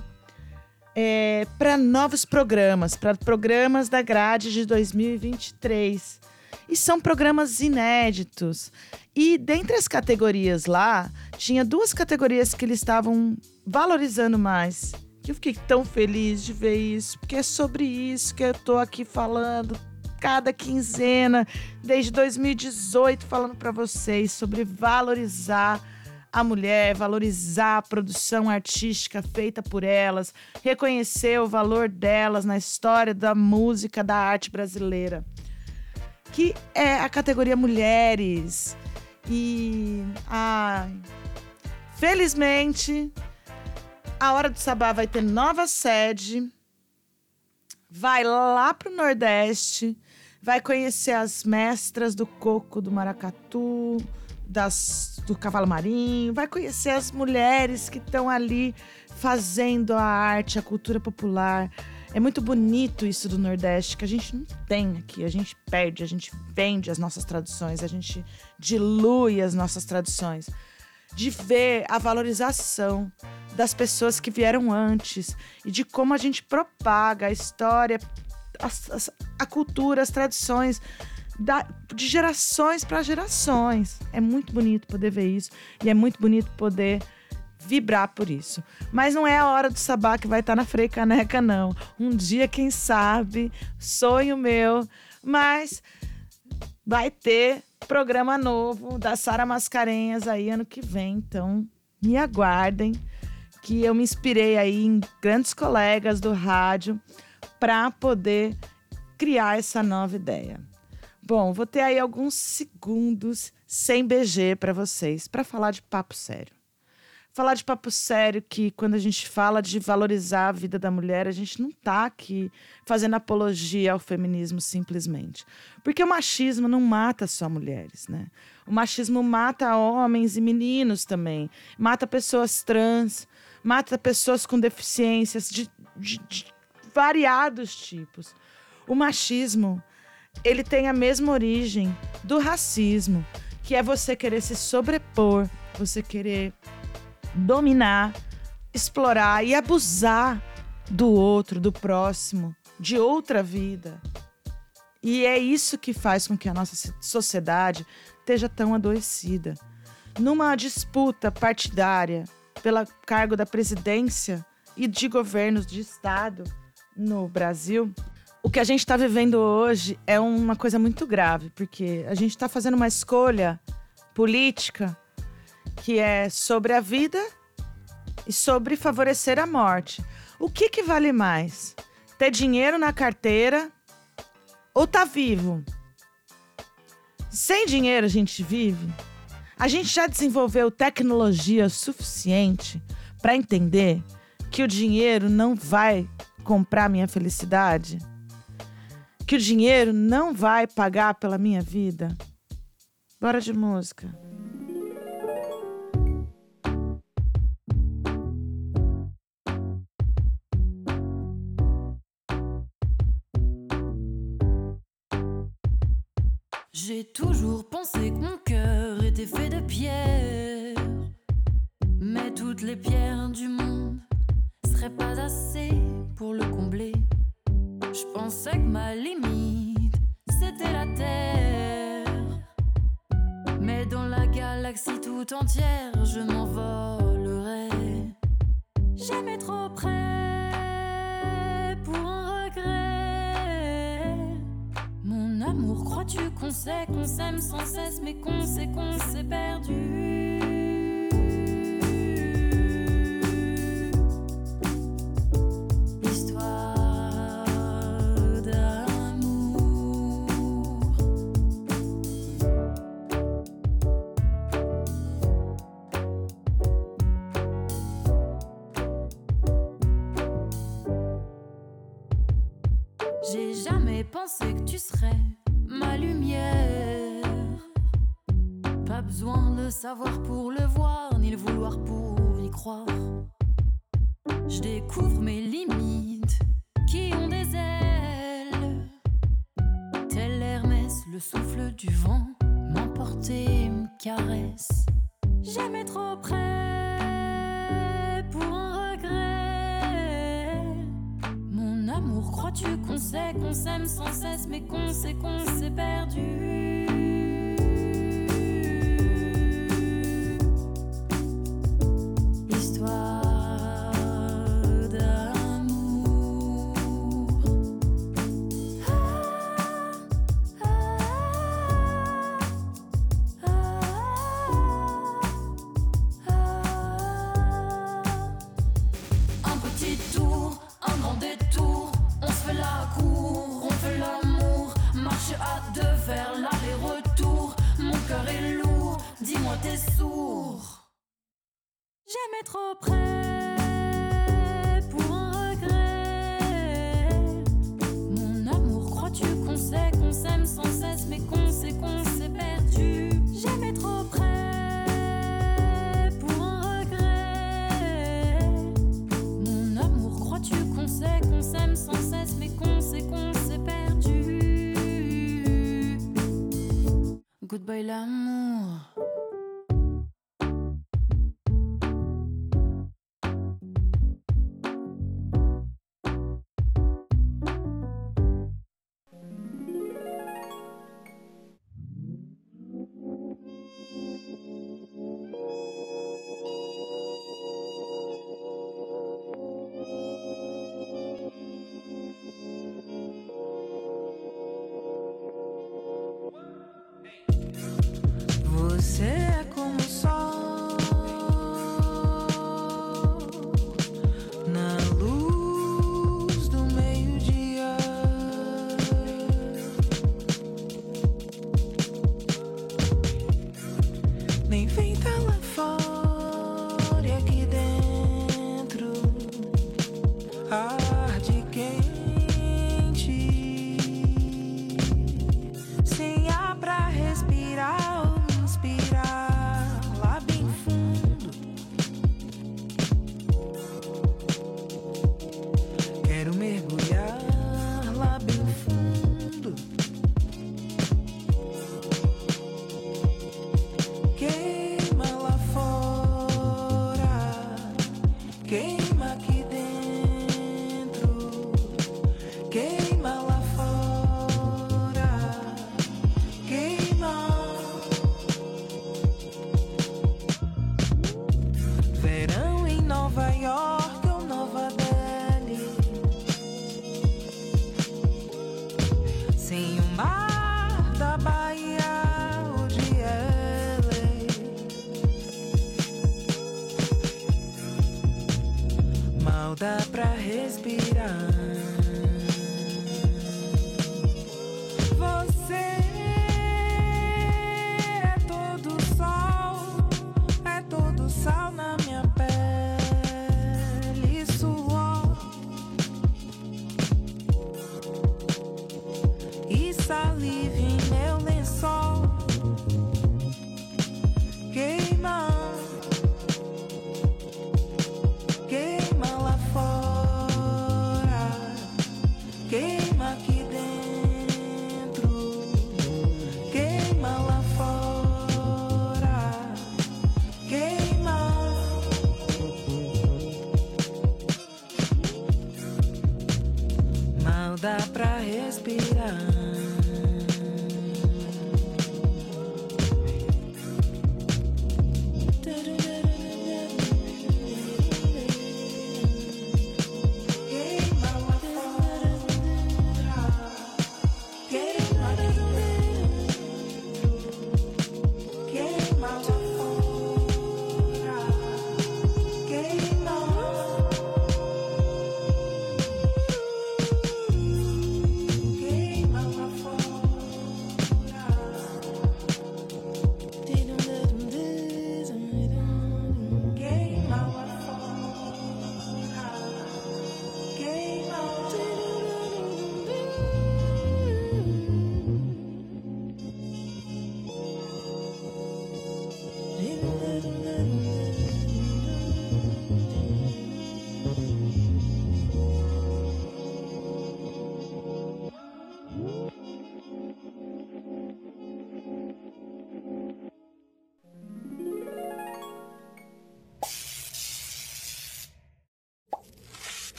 para novos programas, para programas da grade de 2023. E são programas inéditos. E dentre as categorias lá, tinha duas categorias que eles estavam valorizando mais. Eu fiquei tão feliz de ver isso, porque é sobre isso que eu tô aqui falando cada quinzena, desde 2018, falando para vocês sobre valorizar a mulher, valorizar a produção artística feita por elas, reconhecer o valor delas na história da música, da arte brasileira. Que é a categoria Mulheres. E. Ai. Felizmente, a Hora do Sabá vai ter nova sede. Vai lá pro Nordeste. Vai conhecer as mestras do coco do maracatu, das, do cavalo marinho. Vai conhecer as mulheres que estão ali fazendo a arte, a cultura popular. É muito bonito isso do Nordeste, que a gente não tem aqui. A gente perde, a gente vende as nossas tradições, a gente dilui as nossas tradições. De ver a valorização das pessoas que vieram antes e de como a gente propaga a história, as- a, cultura, as tradições da- de gerações para gerações. É muito bonito poder ver isso e é muito bonito poder vibrar por isso. Mas não é a hora do sabá que vai estar na Frei Caneca, não. Um dia, quem sabe, sonho meu, mas vai ter programa novo da Sara Mascarenhas aí ano que vem, então me aguardem que eu me inspirei aí em grandes colegas do rádio para poder criar essa nova ideia. Bom, vou ter aí alguns segundos sem BG para vocês para falar de papo sério. Falar de papo sério que quando a gente fala de valorizar a vida da mulher, a gente não tá aqui fazendo apologia ao feminismo simplesmente. Porque o machismo não mata só mulheres, né? O machismo mata homens e meninos também. Mata pessoas trans, mata pessoas com deficiências de, de- de variados tipos. O machismo, ele tem a mesma origem do racismo, que é você querer se sobrepor, você querer dominar, explorar e abusar do outro, do próximo, de outra vida. E é isso que faz com que a nossa so- sociedade esteja tão adoecida. Numa disputa partidária pelo cargo da presidência e de governos de Estado no Brasil, o que a gente está vivendo hoje é uma coisa muito grave, porque a gente está fazendo uma escolha política que é sobre a vida e sobre favorecer a morte. O que, que vale mais? Ter dinheiro na carteira ou tá vivo? Sem dinheiro a gente vive? A gente já desenvolveu tecnologia suficiente para entender que o dinheiro não vai comprar minha felicidade? Que o dinheiro não vai pagar pela minha vida? Bora de música. J'ai toujours pensé que mon cœur était fait de pierre. Mais toutes les pierres du monde seraient pas assez pour le combler. Je pensais que ma limite c'était la terre. Mais dans la galaxie tout entière, je m'envolerais. Jamais trop près pour un regret. Mon amour, crois-tu qu'on sait qu'on s'aime sans cesse, mais qu'on sait qu'on s'est perdu? Tu serais ma lumière. Pas besoin de savoir pour le voir, ni le vouloir pour y croire. Je découvre bailamos.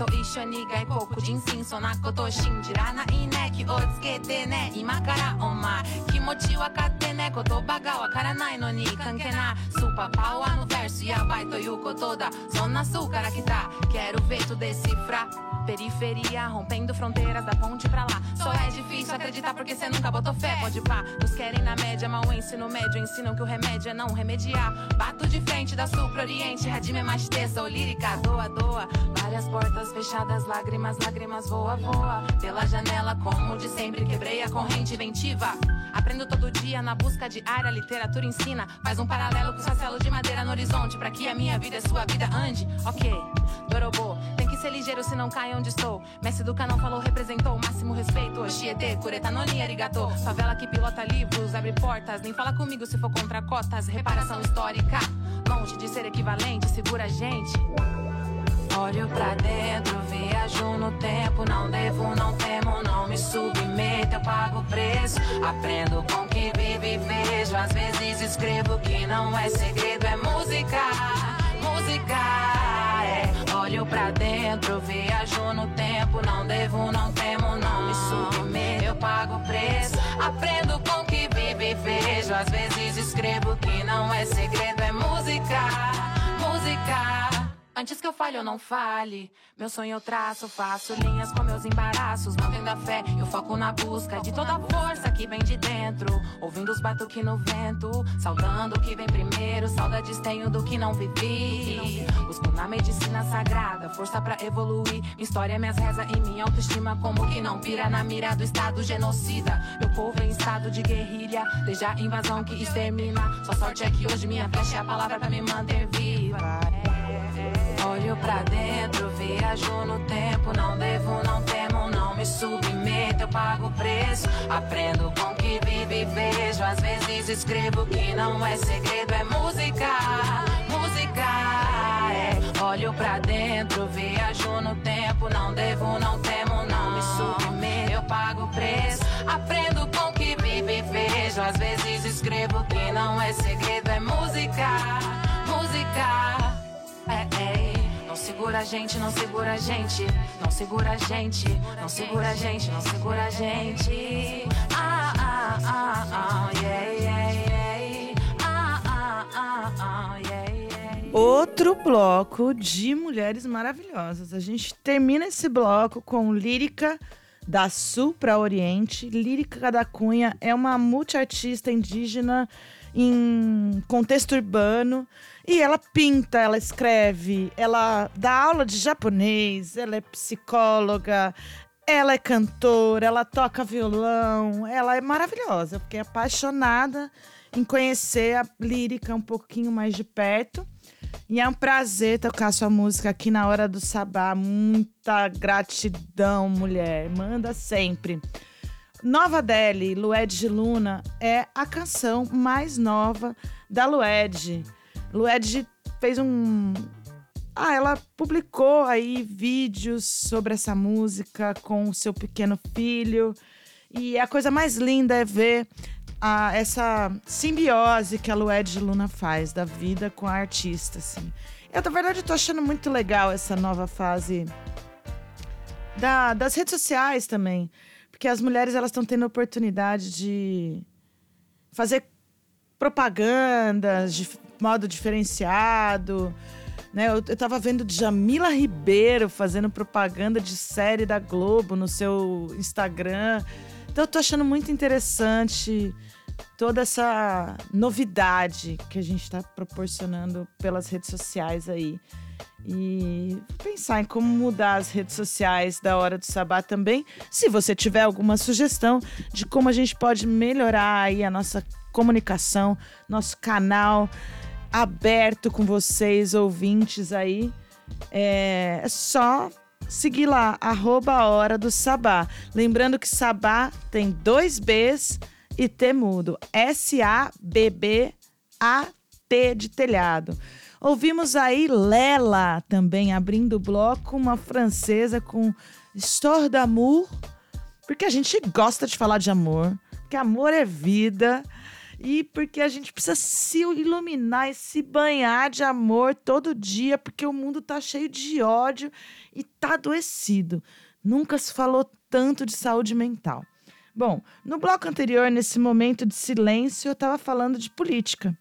と一緒に外国人真そんなこと信じらないね。気をつけてね。今からお前気持ち分かってね。言葉がわからないのに関係ない。スーパーパワーのフェースやばいということだ。そんな数から来た。ケルフェイトでシフラ。Periferia, rompendo fronteiras da ponte pra lá. Só é difícil acreditar porque cê nunca botou fé. Pode pá, nos querem na média, mas o ensino médio ensinam que o remédio é não remediar. Bato de frente da sul pro oriente, radime é mais terça ou lírica, doa, doa. Várias portas fechadas, lágrimas, lágrimas, voa, voa. Pela janela, como de sempre, quebrei a corrente inventiva. Aprendo todo dia na busca de ar, a literatura ensina. Faz um paralelo com o castelo de madeira no horizonte, pra que a minha vida e sua vida ande. Ok, Dorobô, tem ser ligeiro se não cai onde estou. Mestre do canal falou, representou o máximo respeito. Oxiete, cureta, noni, arigato. Favela que pilota livros, abre portas. Nem fala comigo se for contra cotas. Reparação histórica, longe de ser equivalente, segura a gente. Olho pra dentro, viajo no tempo. Não devo, não temo, não me submeto. Eu pago preço, aprendo com que vivo e vejo. Às vezes escrevo que não é segredo, é música. Música, é. Olho pra dentro, viajo no tempo. Não devo, não temo, não me submeto. Eu pago o preço, aprendo com que vivo e vejo. Às vezes escrevo que não é segredo, é música. Antes que eu falhe ou não fale, meu sonho eu traço, faço linhas com meus embaraços, mantendo a fé, eu foco na busca de toda a força que vem de dentro, ouvindo os batuques no vento, saudando o que vem primeiro, saudades tenho do que não vivi. Busco na medicina sagrada, força pra evoluir, minha história, minhas rezas e minha autoestima, como que não pira na mira do estado genocida. Meu povo em estado de guerrilha, desde a invasão que extermina. Só sorte é que hoje minha flecha é a palavra pra me manter viva. Olho pra dentro, viajo no tempo. Não devo, não temo, não me submeto. Eu pago o preço, aprendo com que vivo e vejo. Às vezes escrevo que não é segredo, é música. Música, é. Olho pra dentro, viajo no tempo. Não devo, não temo, não me submeto. Eu pago o preço, aprendo com que vivo e vejo. Às vezes escrevo que não é segredo, é música. Música. Segura a gente, não segura a gente. Não segura a gente, não segura a gente, não segura a gente. Ah, ah, ah, ah, yeah, yeah, yeah. Ah, ah, ah, ah, yeah. Outro bloco de mulheres maravilhosas. A gente termina esse bloco com lírica da Sul para Oriente. Lírica da Cunha é uma multiartista indígena em contexto urbano. E ela pinta, ela escreve, ela dá aula de japonês, ela é psicóloga, ela é cantora, ela toca violão, ela é maravilhosa. Eu fiquei apaixonada em conhecer a lírica um pouquinho mais de perto. E é um prazer tocar sua música aqui na Hora do Sabá. Muita gratidão, mulher. Manda sempre. Nova Delhi, Lued de Luna, é a canção mais nova da Lued. Lued fez um. Ah, ela publicou aí vídeos sobre essa música com o seu pequeno filho. E a coisa mais linda é ver a, essa simbiose que a Lued Luna faz da vida com a artista, assim. Eu, na verdade, tô achando muito legal essa nova fase da- das redes sociais também. Porque as mulheres, elas estão tendo oportunidade de fazer propagandas de modo diferenciado. Né? Eu, eu tava vendo Jamila Ribeiro fazendo propaganda de série da Globo no seu Instagram. Então eu tô achando muito interessante toda essa novidade que a gente está proporcionando pelas redes sociais aí. E pensar em como mudar as redes sociais da Hora do Sabá também. Se você tiver alguma sugestão de como a gente pode melhorar aí a nossa comunicação, nosso canal aberto com vocês, ouvintes aí, é só seguir lá, arroba Hora do Sabá. Lembrando que Sabá tem dois Bs e T mudo. S-A-B-B-A-T de telhado. Ouvimos aí Lela também abrindo o bloco, uma francesa com Histoire d'amour, porque a gente gosta de falar de amor, porque amor é vida. E porque a gente precisa se iluminar e se banhar de amor todo dia, porque o mundo tá cheio de ódio e tá adoecido. Nunca se falou tanto de saúde mental. Bom, no bloco anterior, nesse momento de silêncio, eu estava falando de política.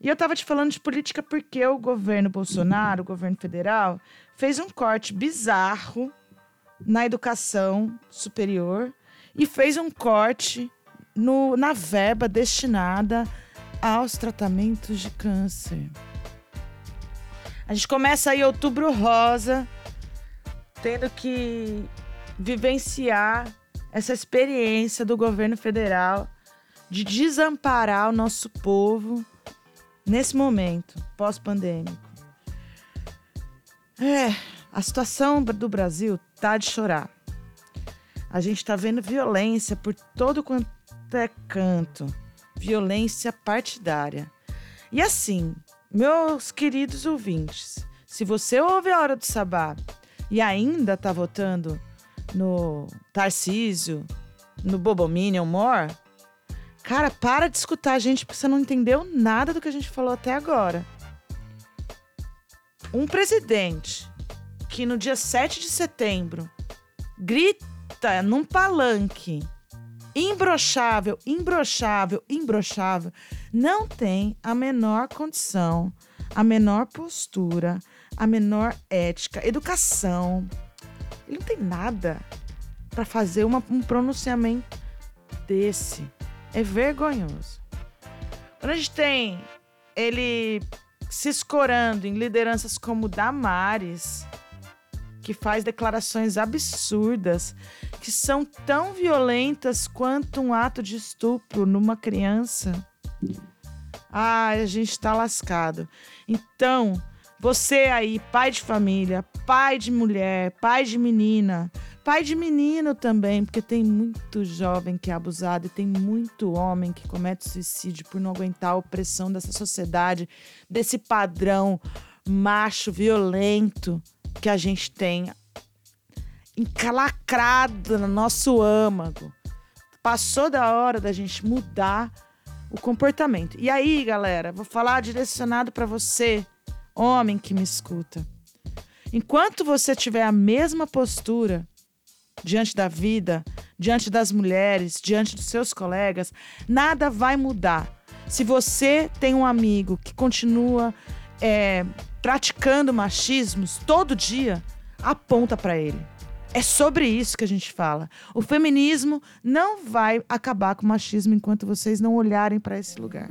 E eu estava te falando de política porque o governo Bolsonaro, o governo federal, fez um corte bizarro na educação superior e fez um corte no, na verba destinada aos tratamentos de câncer. A gente começa aí outubro rosa, tendo que vivenciar essa experiência do governo federal de desamparar o nosso povo nesse momento pós-pandêmico. É, a situação do Brasil tá de chorar. A gente tá vendo violência por todo quanto é canto, violência partidária. E assim, meus queridos ouvintes, se você ouve a hora do sabá e ainda tá votando no Tarcísio, no Bobominion More, cara, para de escutar a gente porque você não entendeu nada do que a gente falou até agora. Um presidente que no dia 7 de setembro grita num palanque imbrochável, imbrochável, imbrochável, não tem a menor condição, a menor postura, a menor ética, educação. Ele não tem nada para fazer uma- um pronunciamento desse. É vergonhoso. Quando a gente tem ele se escorando em lideranças como Damares, que faz declarações absurdas, que são tão violentas quanto um ato de estupro numa criança. Ah, a gente tá lascado. Então, você aí, pai de família, pai de mulher, pai de menina, pai de menino também, porque tem muito jovem que é abusado e tem muito homem que comete suicídio por não aguentar a opressão dessa sociedade, desse padrão macho violento que a gente tem encalacrado no nosso âmago. Passou da hora da gente mudar o comportamento. E aí, galera, vou falar direcionado para você, homem que me escuta. Enquanto você tiver a mesma postura diante da vida, diante das mulheres, diante dos seus colegas, nada vai mudar. Se você tem um amigo que continua é, praticando machismos todo dia, aponta para ele. É sobre isso que a gente fala. O feminismo não vai acabar com o machismo enquanto vocês não olharem para esse lugar.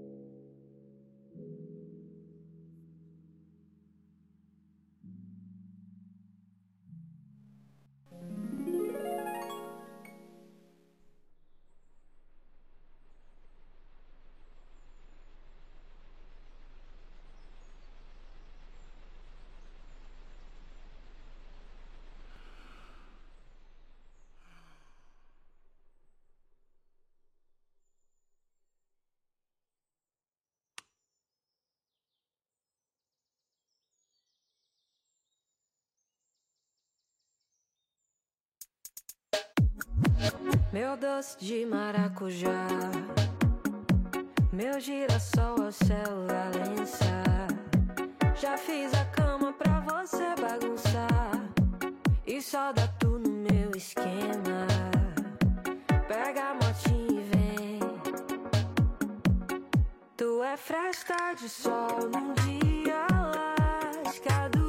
Meu doce de maracujá, meu girassol ao céu Valença. Já fiz a cama pra você bagunçar e só dá tu no meu esquema. Pega a motinha e vem. Tu é fresta de sol num dia lascado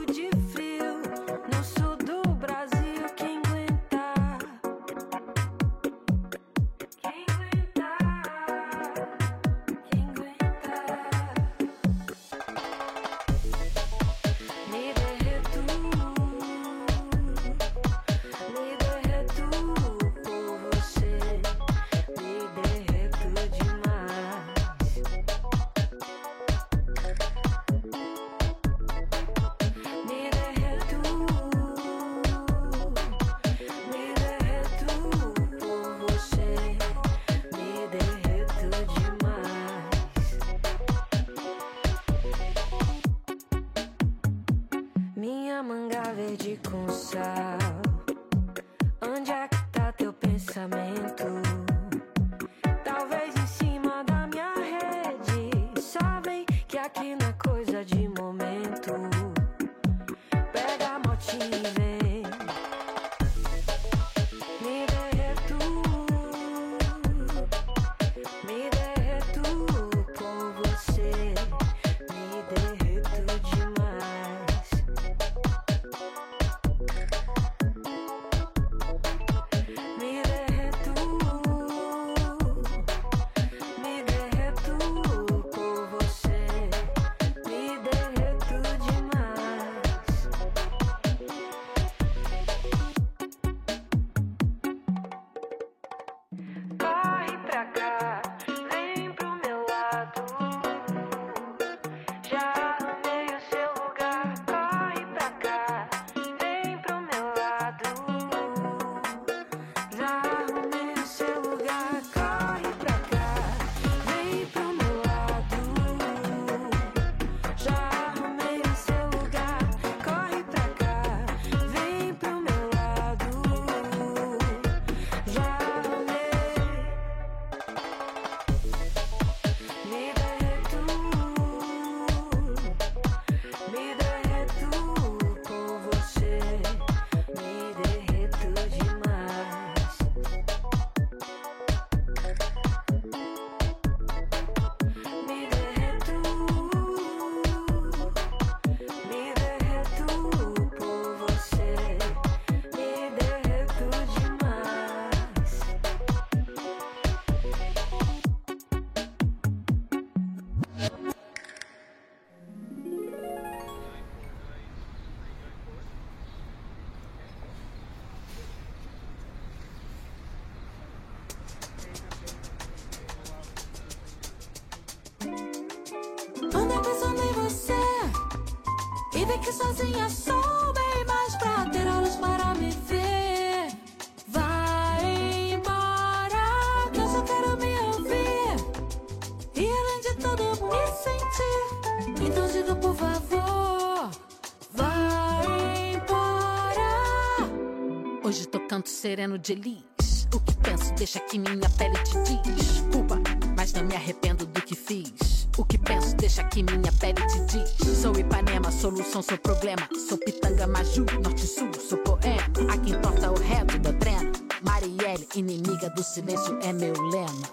Canto sereno de elis. O que penso deixa que minha pele te diz. Culpa, mas não me arrependo do que fiz. O que penso deixa que minha pele te diz. Sou Ipanema, solução, sou problema. Sou Pitanga, Maju, Norte-Sul, sou poema. A quem importa o reto da trena. Marielle, inimiga do silêncio, é meu lema.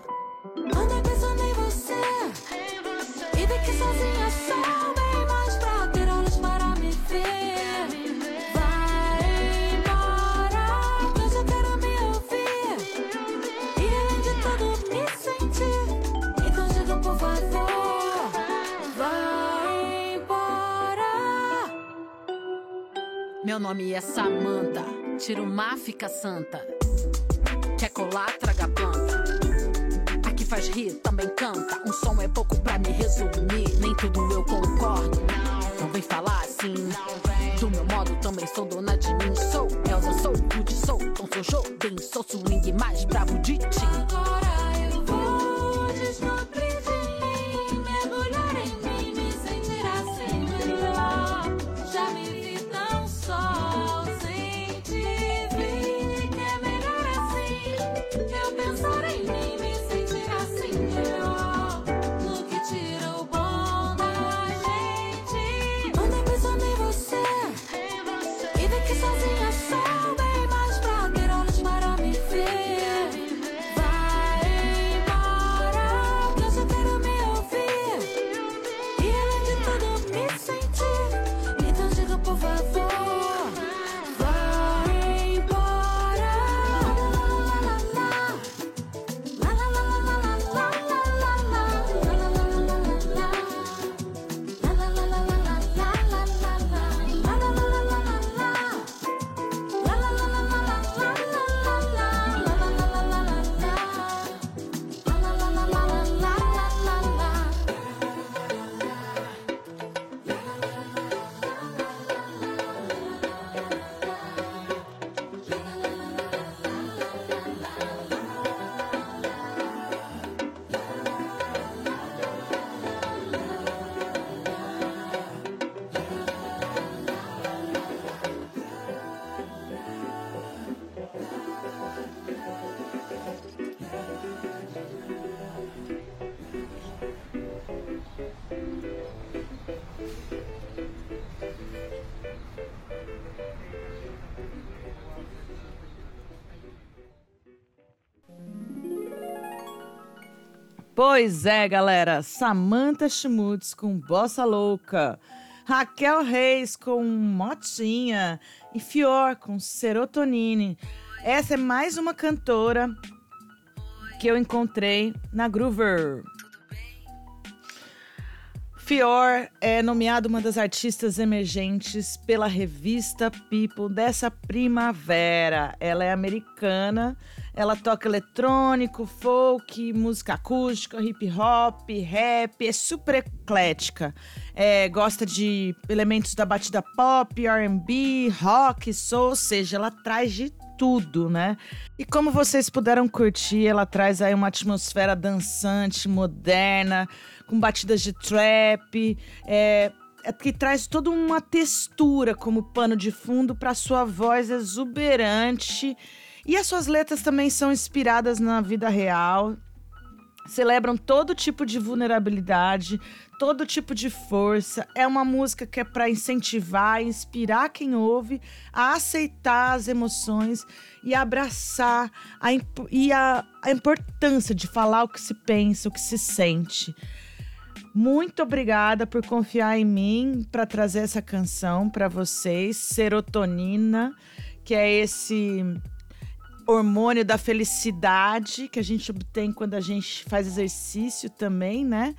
Anda pensando em você E que sozinha sou Meu nome é Samantha. Tira o mar, fica santa. Quer colar, traga planta. Aqui faz rir, também canta. Um som é pouco pra me resumir. Nem tudo eu concordo. Não vem falar assim. Do meu modo, também sou dona de mim. Sou Elsa, sou Rude, sou Tom, sou Jobim. Sou swing mais bravo de ti. Pois é, galera. Samantha Schmutz com Bossa Louca. Raquel Reis com Motinha. E Fior com Serotonine. Essa é mais uma cantora que eu encontrei na Groover. Fior é nomeada uma das artistas emergentes pela revista People dessa primavera. Ela é americana, ela toca eletrônico, folk, música acústica, hip hop, rap, é super eclética. É, gosta de elementos da batida pop, RB, rock, soul, ou seja, ela traz de tudo, né? E como vocês puderam curtir, ela traz aí uma atmosfera dançante, moderna, com batidas de trap, é, é que traz toda uma textura como pano de fundo para sua voz exuberante. E as suas letras também são inspiradas na vida real, celebram todo tipo de vulnerabilidade, todo tipo de força. É uma música que é para incentivar, inspirar quem ouve a aceitar as emoções e abraçar a, e a, a importância de falar o que se pensa, o que se sente. Muito obrigada por confiar em mim para trazer essa canção para vocês, Serotonina, que é esse hormônio da felicidade que a gente obtém quando a gente faz exercício também, né?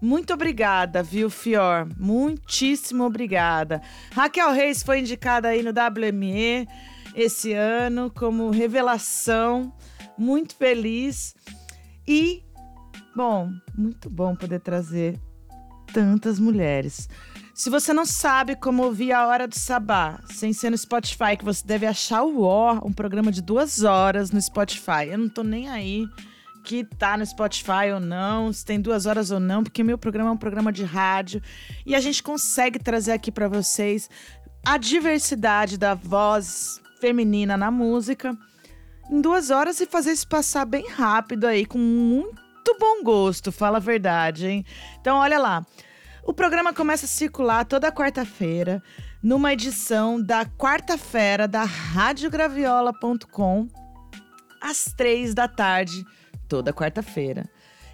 Muito obrigada, viu, Fior? Muitíssimo obrigada. Raquel Reis foi indicada aí no WME esse ano como revelação. Muito feliz. E, bom, muito bom poder trazer tantas mulheres. Se você não sabe como ouvir a Hora do Sabá, sem ser no Spotify, que você deve achar o Ó, um programa de duas horas no Spotify. Eu não tô nem aí que tá no Spotify ou não, se tem duas horas ou não, porque meu programa é um programa de rádio e a gente consegue trazer aqui para vocês a diversidade da voz feminina na música em duas horas e fazer isso passar bem rápido aí, com muito bom gosto, fala a verdade, hein? Então, olha lá. O programa começa a circular toda quarta-feira, numa edição da quarta-feira da radiograviola.com, às três da tarde, toda quarta-feira.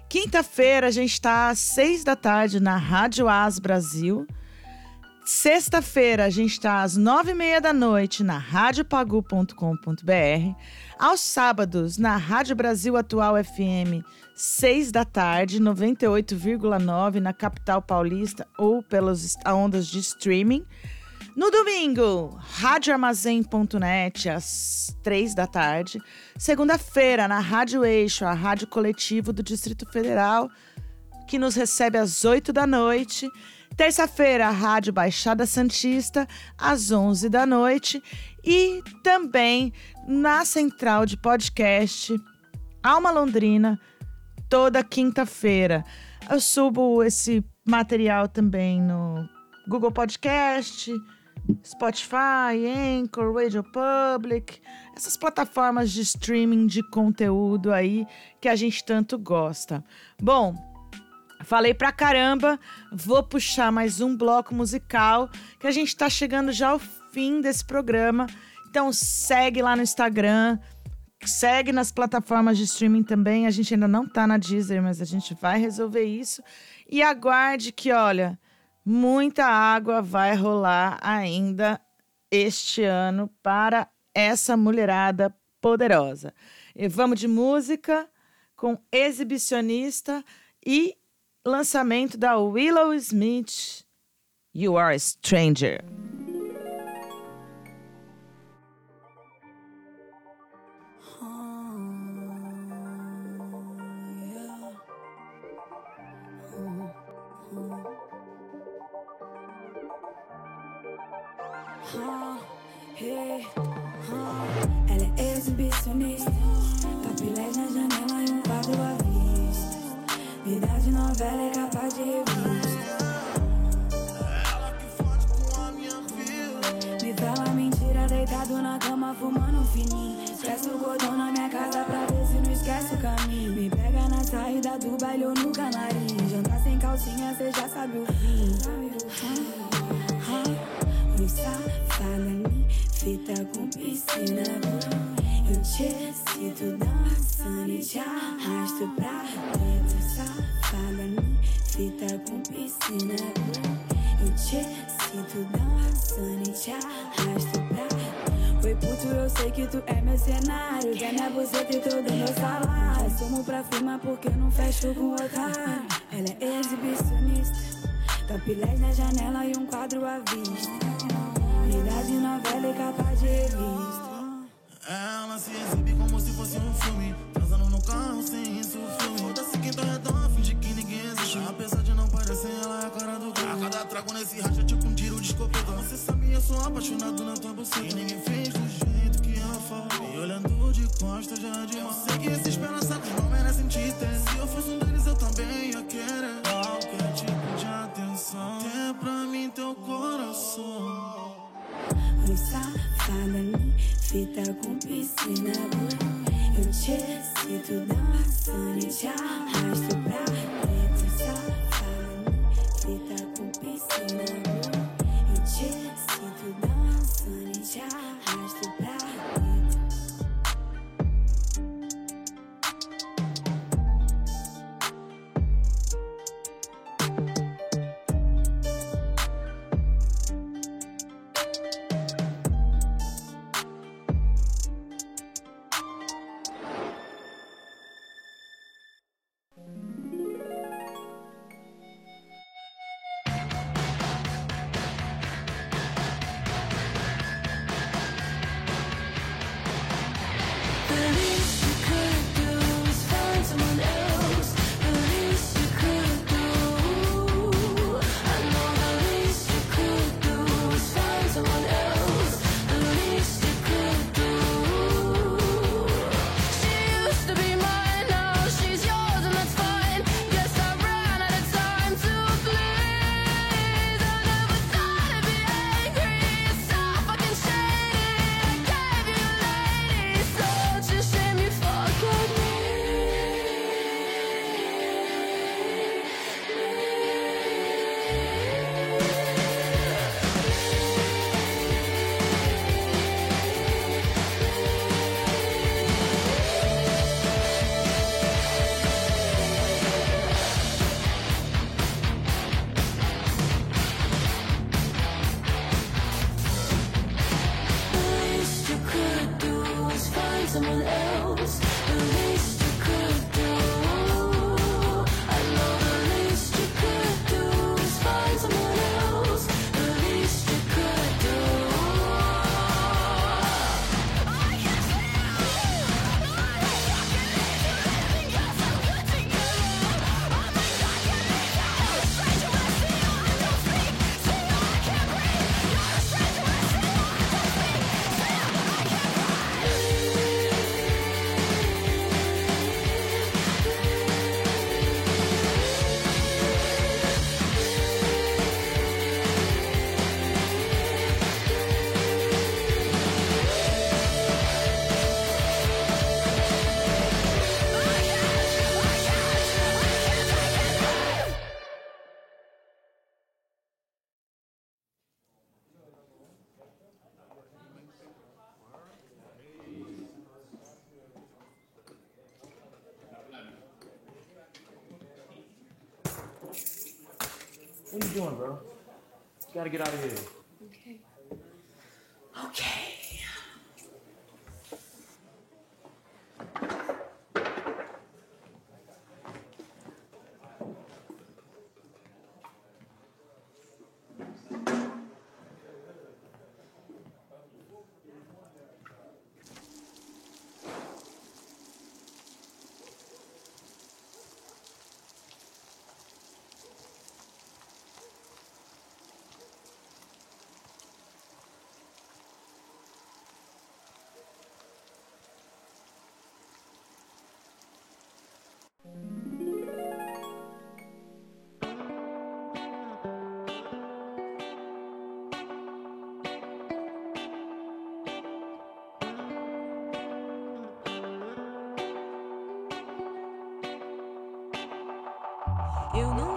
Quinta-feira, a gente está às seis da tarde na Rádio As Brasil. Sexta-feira, a gente está às nove e meia da noite na radiopagu.com.br. Aos sábados, na Rádio Brasil Atual FM, seis da tarde, 98,9 na capital paulista ou pelas ondas de streaming. No domingo, radioarmazém.net, às três da tarde. Segunda-feira, na Rádio Eixo, a rádio coletivo do Distrito Federal, que nos recebe às oito da noite. Terça-feira, a Rádio Baixada Santista, às onze da noite. E também na central de podcast Alma Londrina, toda quinta-feira. Eu subo esse material também no Google Podcast, Spotify, Anchor, Radio Public, essas plataformas de streaming de conteúdo aí que a gente tanto gosta. Bom, falei pra caramba, vou puxar mais um bloco musical que a gente tá chegando já ao fim desse programa. Então segue lá no Instagram, segue nas plataformas de streaming também. A gente ainda não tá na Deezer, mas a gente vai resolver isso. E aguarde que, olha, muita água vai rolar ainda este ano para essa mulherada poderosa. E vamos de música com exibicionista e lançamento da Willow Smith, You Are a Stranger. Ela é exibicionista, papilés na janela e um quadro à vista. Vida de novela é capa de revista. Me fala mentira, deitado na cama, fumando fininho. Esquece o gordão na minha casa pra ver se não esquece o caminho. Me pega na saída do baile ou no camarim. Jantar sem calcinha, cê já sabe o fim. Ah, Os safada fita com piscina. Eu te sinto dançando e te arrasto pra dentro. Safada fita com piscina. Eu te sinto dançando e te arrasto pra dentro. Oi, puto, eu sei que tu é mercenário. Quer minha buceta e todo meu salário. Sumo pra firma porque não fecho com otário. Ela é exibicionista. Capilés na janela e um quadro à vista. Vida de novela e capa de revista. Ela se exibe como se fosse um filme Transando no carro sem isso filme Foda-se quem tá redonda, finge que ninguém existe. Apesar de não parecer, ela é a cara do crime A cada trago nesse racha tipo um tiro de escopeta. Você sabe, eu sou apaixonado na tua buceta E ninguém fez do jeito que ela fala E olhando de costas já é de mal Sei que esses pedaços não merecem te Se eu fosse um deles eu também ia querer. Qualquer atenção Ter pra mim teu coração Oi, safada, fita com piscina. Eu te sinto dançando e te arrasto pra dentro. Safada, fita com piscina. Doing, bro? Gotta get out of here. Eu não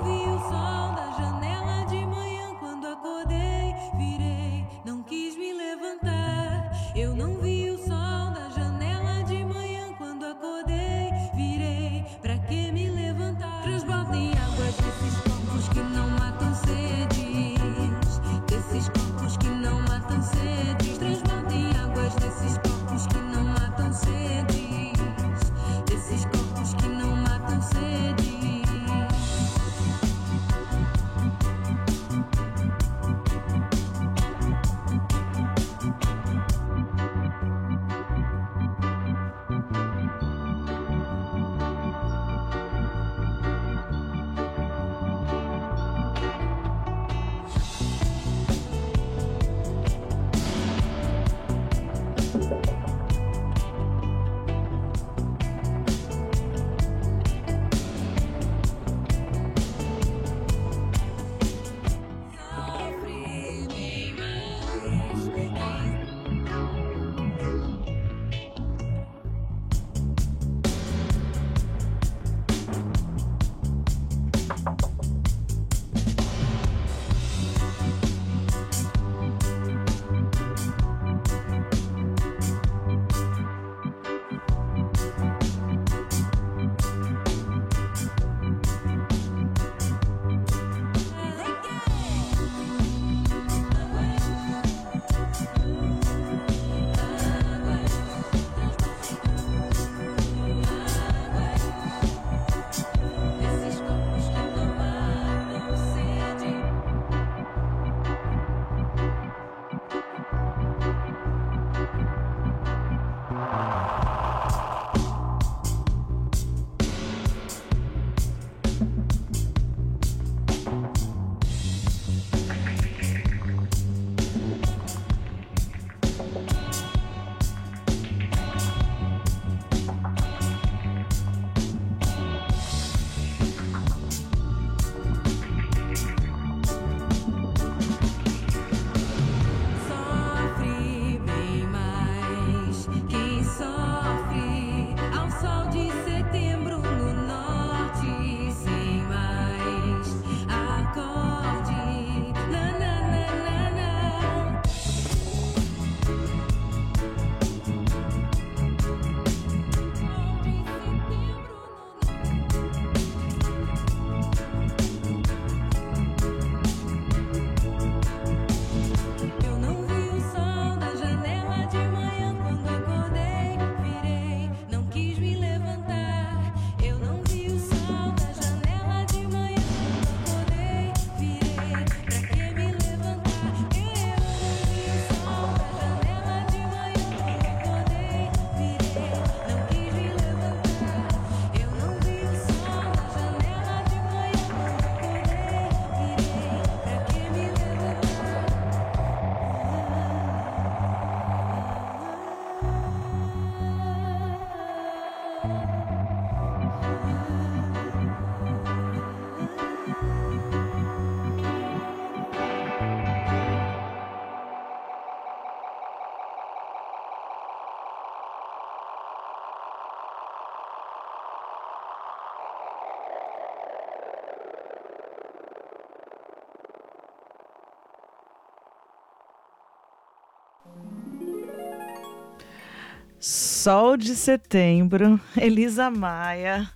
Sol de Setembro, [laughs] Elisa Maia.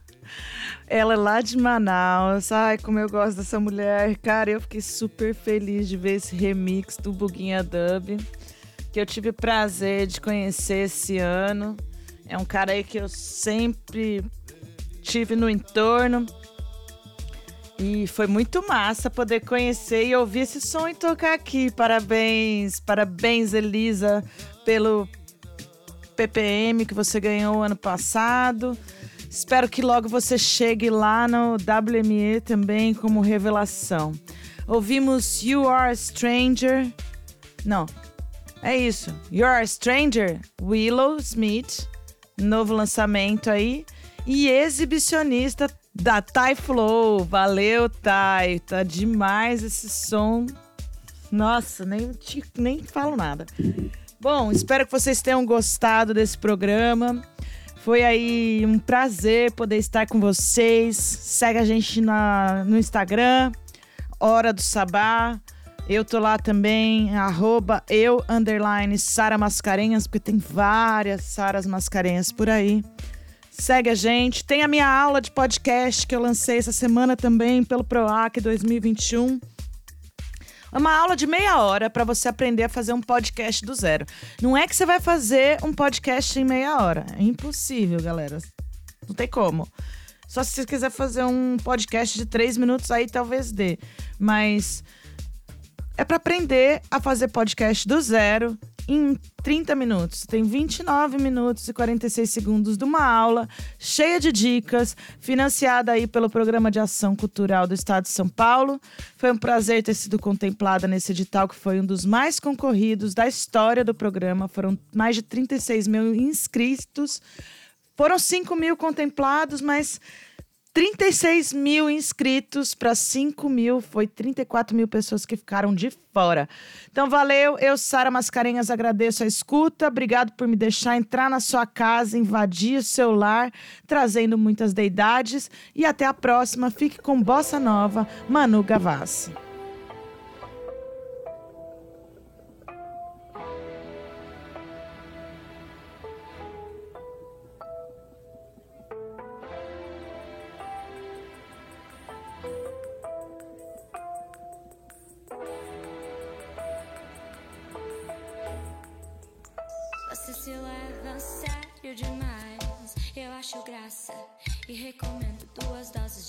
Ela é lá de Manaus. Ai, como eu gosto dessa mulher. Cara, eu fiquei super feliz de ver esse remix do Buguinha Dub, que eu tive prazer de conhecer esse ano. É um cara aí que eu sempre tive no entorno. E foi muito massa poder conhecer e ouvir esse som e tocar aqui. Parabéns, parabéns, Elisa, pelo PPM que você ganhou ano passado. Espero que logo você chegue lá no WME também como revelação. Ouvimos You Are a Stranger. Não, é isso. You Are a Stranger, Willow Smith, novo lançamento aí. E exibicionista da Thai Flow. Valeu, Thai. Tá demais esse som. Nossa, nem, nem falo nada. Bom, espero que vocês tenham gostado desse programa. Foi aí um prazer poder estar com vocês. Segue a gente na, no Instagram, Hora do Sabá. Eu tô lá também, arroba eu, underline, Sara Mascarenhas, porque tem várias Saras Mascarenhas por aí. Segue a gente. Tem a minha aula de podcast que eu lancei essa semana também pelo PROAC 2021. É uma aula de meia hora para você aprender a fazer um podcast do zero. Não é que você vai fazer um podcast em meia hora. É impossível, galera. Não tem como. Só se você quiser fazer um podcast de três minutos, aí talvez dê. Mas é para aprender a fazer podcast do zero em 30 minutos. Tem 29 minutos e 46 segundos de uma aula cheia de dicas, financiada aí pelo Programa de Ação Cultural do Estado de São Paulo. Foi um prazer ter sido contemplada nesse edital, que foi um dos mais concorridos da história do programa. Foram mais de 36 mil inscritos. Foram 5 mil contemplados, mas 36 mil inscritos para 5 mil, foi 34 mil pessoas que ficaram de fora. Então, valeu. Eu, Sara Mascarenhas, agradeço a escuta. Obrigado por me deixar entrar na sua casa, invadir o seu lar, trazendo muitas deidades. E até a próxima. Fique com Bossa Nova, Manu Gavassi.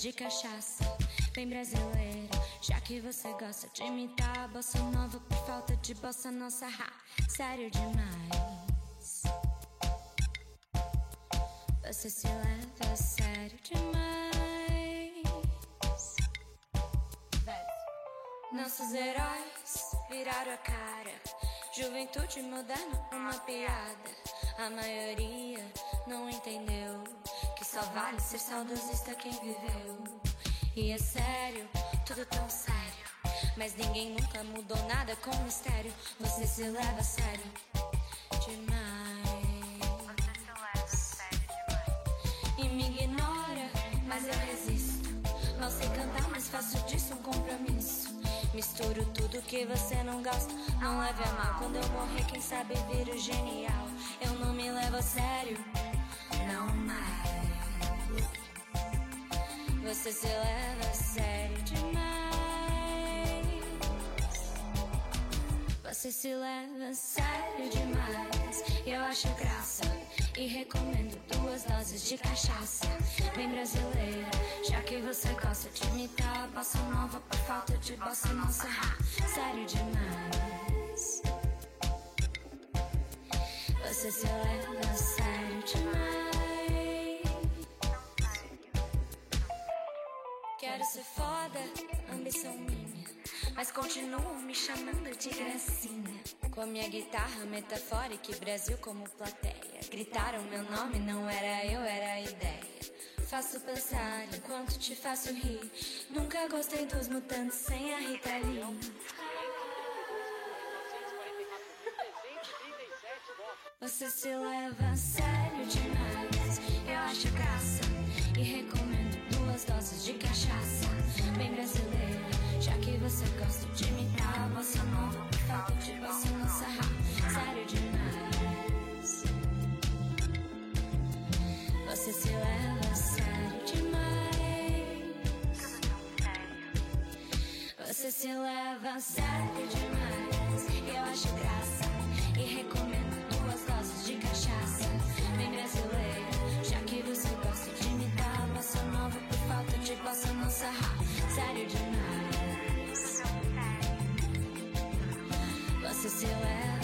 De cachaça. Bem brasileira, já que você gosta de imitar a bossa nova por falta de bossa nossa. Ha, sério demais. Você se leva a sério demais. Nossos heróis viraram a cara. Juventude moderna, uma piada. A maioria não entendeu só vale ser saudosista quem viveu. E é sério, tudo tão sério. Mas ninguém nunca mudou nada com mistério. Você se leva a sério demais. E me ignora, mas eu resisto. Não sei cantar, mas faço disso um compromisso. Misturo tudo que você não gosta. Não leve a mal quando eu morrer, quem sabe viro genial. Eu não me levo a sério, não mais. Você se leva a sério demais. Você se leva a sério demais. Eu acho graça e recomendo duas doses de cachaça. Bem brasileira, já que você gosta de imitar bossa nova por falta de bossa nossa. Ha, sério demais. Você se leva a sério demais. Quero ser foda, ambição minha. Mas continuam me chamando de gracinha. Com a minha guitarra metafórica e Brasil como plateia. Gritaram meu nome, não era eu, era a ideia. Faço pensar enquanto te faço rir. Nunca gostei dos mutantes sem a Rita Lee. Você se leva a sério demais. Eu acho graça e recomendo duas doses de cachaça, bem brasileira. Já que você gosta de imitar, bossa nova, por falta de bossa não sarra, sério demais. Você se leva sério demais. Você se leva sério demais. E eu acho graça. to seal out.